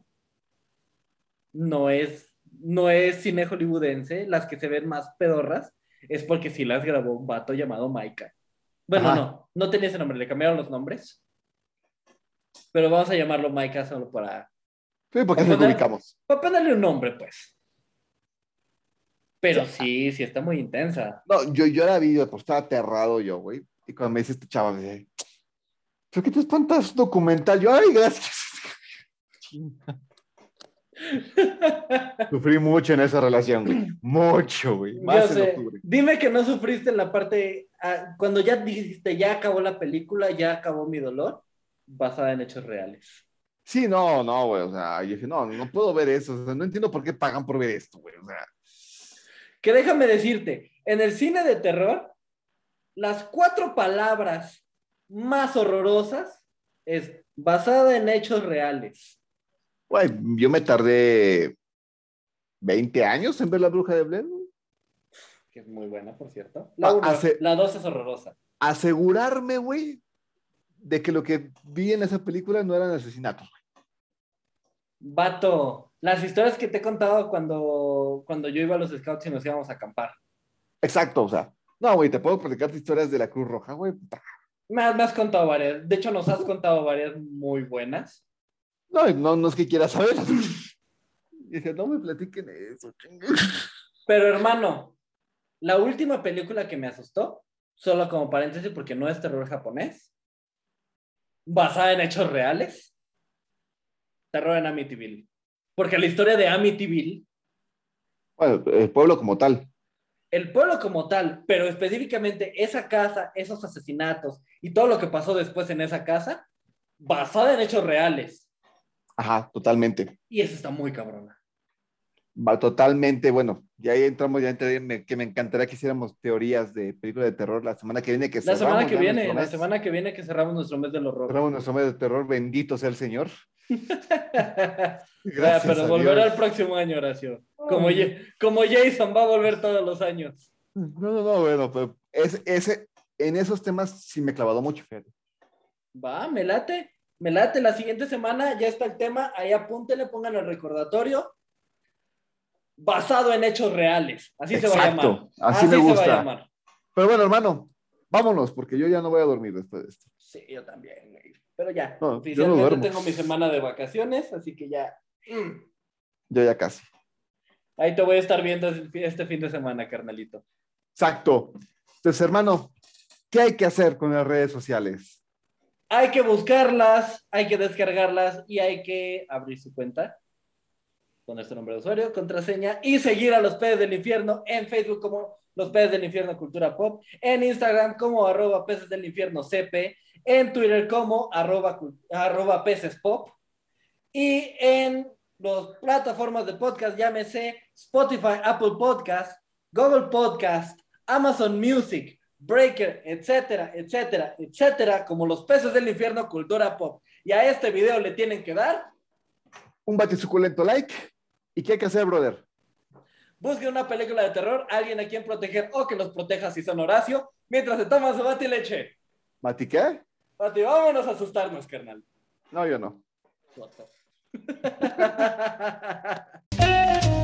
No es, no es cine hollywoodense. Las que se ven más pedorras es porque sí las grabó un vato llamado Maika. Bueno, Ajá. no, no tenía ese nombre, le cambiaron los nombres. Pero vamos a llamarlo Maika solo para, Sí, porque nos ubicamos. Para ponerle un nombre, pues. Pero sí, sí está muy intensa. No, yo, yo la vi, pues estaba aterrado yo, güey. Y cuando me dice este chaval, me dice, ¿por qué te espantas documental? Yo, ay, gracias. Sufrí mucho en esa relación, güey. Mucho, güey. Más en octubre. Dime que no sufriste en la parte. ah, cuando ya dijiste, ya acabó la película, ya acabó mi dolor, basada en hechos reales. Sí, no, no, güey. O sea, yo dije, no, no puedo ver eso. O sea, no entiendo por qué pagan por ver esto, güey. O sea, Que déjame decirte, en el cine de terror, las cuatro palabras más horrorosas es basada en hechos reales. Güey, yo me tardé 20 años en ver La Bruja de Blair, güey. Que es muy buena, por cierto. La Ah, uno, la dos es horrorosa. Asegurarme, güey, de que lo que vi en esa película no eran asesinatos. Vato, las historias que te he contado cuando, cuando yo iba a los scouts y nos íbamos a acampar. Exacto, o sea. No, güey, te puedo platicar historias de la Cruz Roja, güey. Me me has contado varias. De hecho, nos has contado varias muy buenas. No, no, no es que quiera saber. Dije, no me platiquen eso. Pero hermano, la última película que me asustó, solo como paréntesis porque no es terror japonés, basada en hechos reales, terror en Amityville. Porque la historia de Amityville, Bueno, el pueblo como tal. el pueblo como tal, pero específicamente esa casa, esos asesinatos y todo lo que pasó después en esa casa, basada en hechos reales. Ajá, totalmente. Y eso está muy cabrona. Va totalmente, bueno, y ahí entramos, ya entré, me- que me encantaría que hiciéramos teorías de películas de terror la semana que viene. Que La semana que viene, la mes. semana que viene que cerramos nuestro mes del horror. Cerramos nuestro mes de terror, bendito sea el Señor. Gracias pero volverá el próximo año, Horacio. Como, como Jason va a volver todos los años. No, no, no, bueno, pero ese, ese, en esos temas sí me he clavado mucho, fíjate. Va, me late. Me late. La siguiente semana ya está el tema. Ahí apúntenle, pongan el recordatorio. Basado en hechos reales. Así se va a Exacto, llamar. así me se va gusta. a llamar. Pero bueno, hermano, vámonos, porque yo ya no voy a dormir después de esto. Sí, yo también, güey. Pero ya, No, yo no oficialmente duermo. tengo mi semana de vacaciones, así que ya. mm, Yo ya casi. Ahí te voy a estar viendo este fin de semana, carnalito. Exacto. Entonces, hermano, ¿qué hay que hacer con las redes sociales? Hay que buscarlas, hay que descargarlas y hay que abrir su cuenta, poner su nombre de usuario, contraseña y seguir a los peces del infierno en Facebook como los peces del infierno cultura pop, en Instagram como arroba peces del infierno CP, en Twitter como arroba, arroba peces pop y en las plataformas de podcast, llámese Spotify, Apple Podcast, Google Podcast, Amazon Music, Breaker, etcétera, etcétera, etcétera, como los peces del infierno cultura pop. Y a este video le tienen que dar, Un bate suculento like. ¿Y qué hay que hacer, brother? busquen una película de terror, alguien a quien proteger o que los proteja si son Horacio, mientras se toma su bati leche. ¿Mati qué? Bati, vámonos a asustarnos, carnal. No, yo no.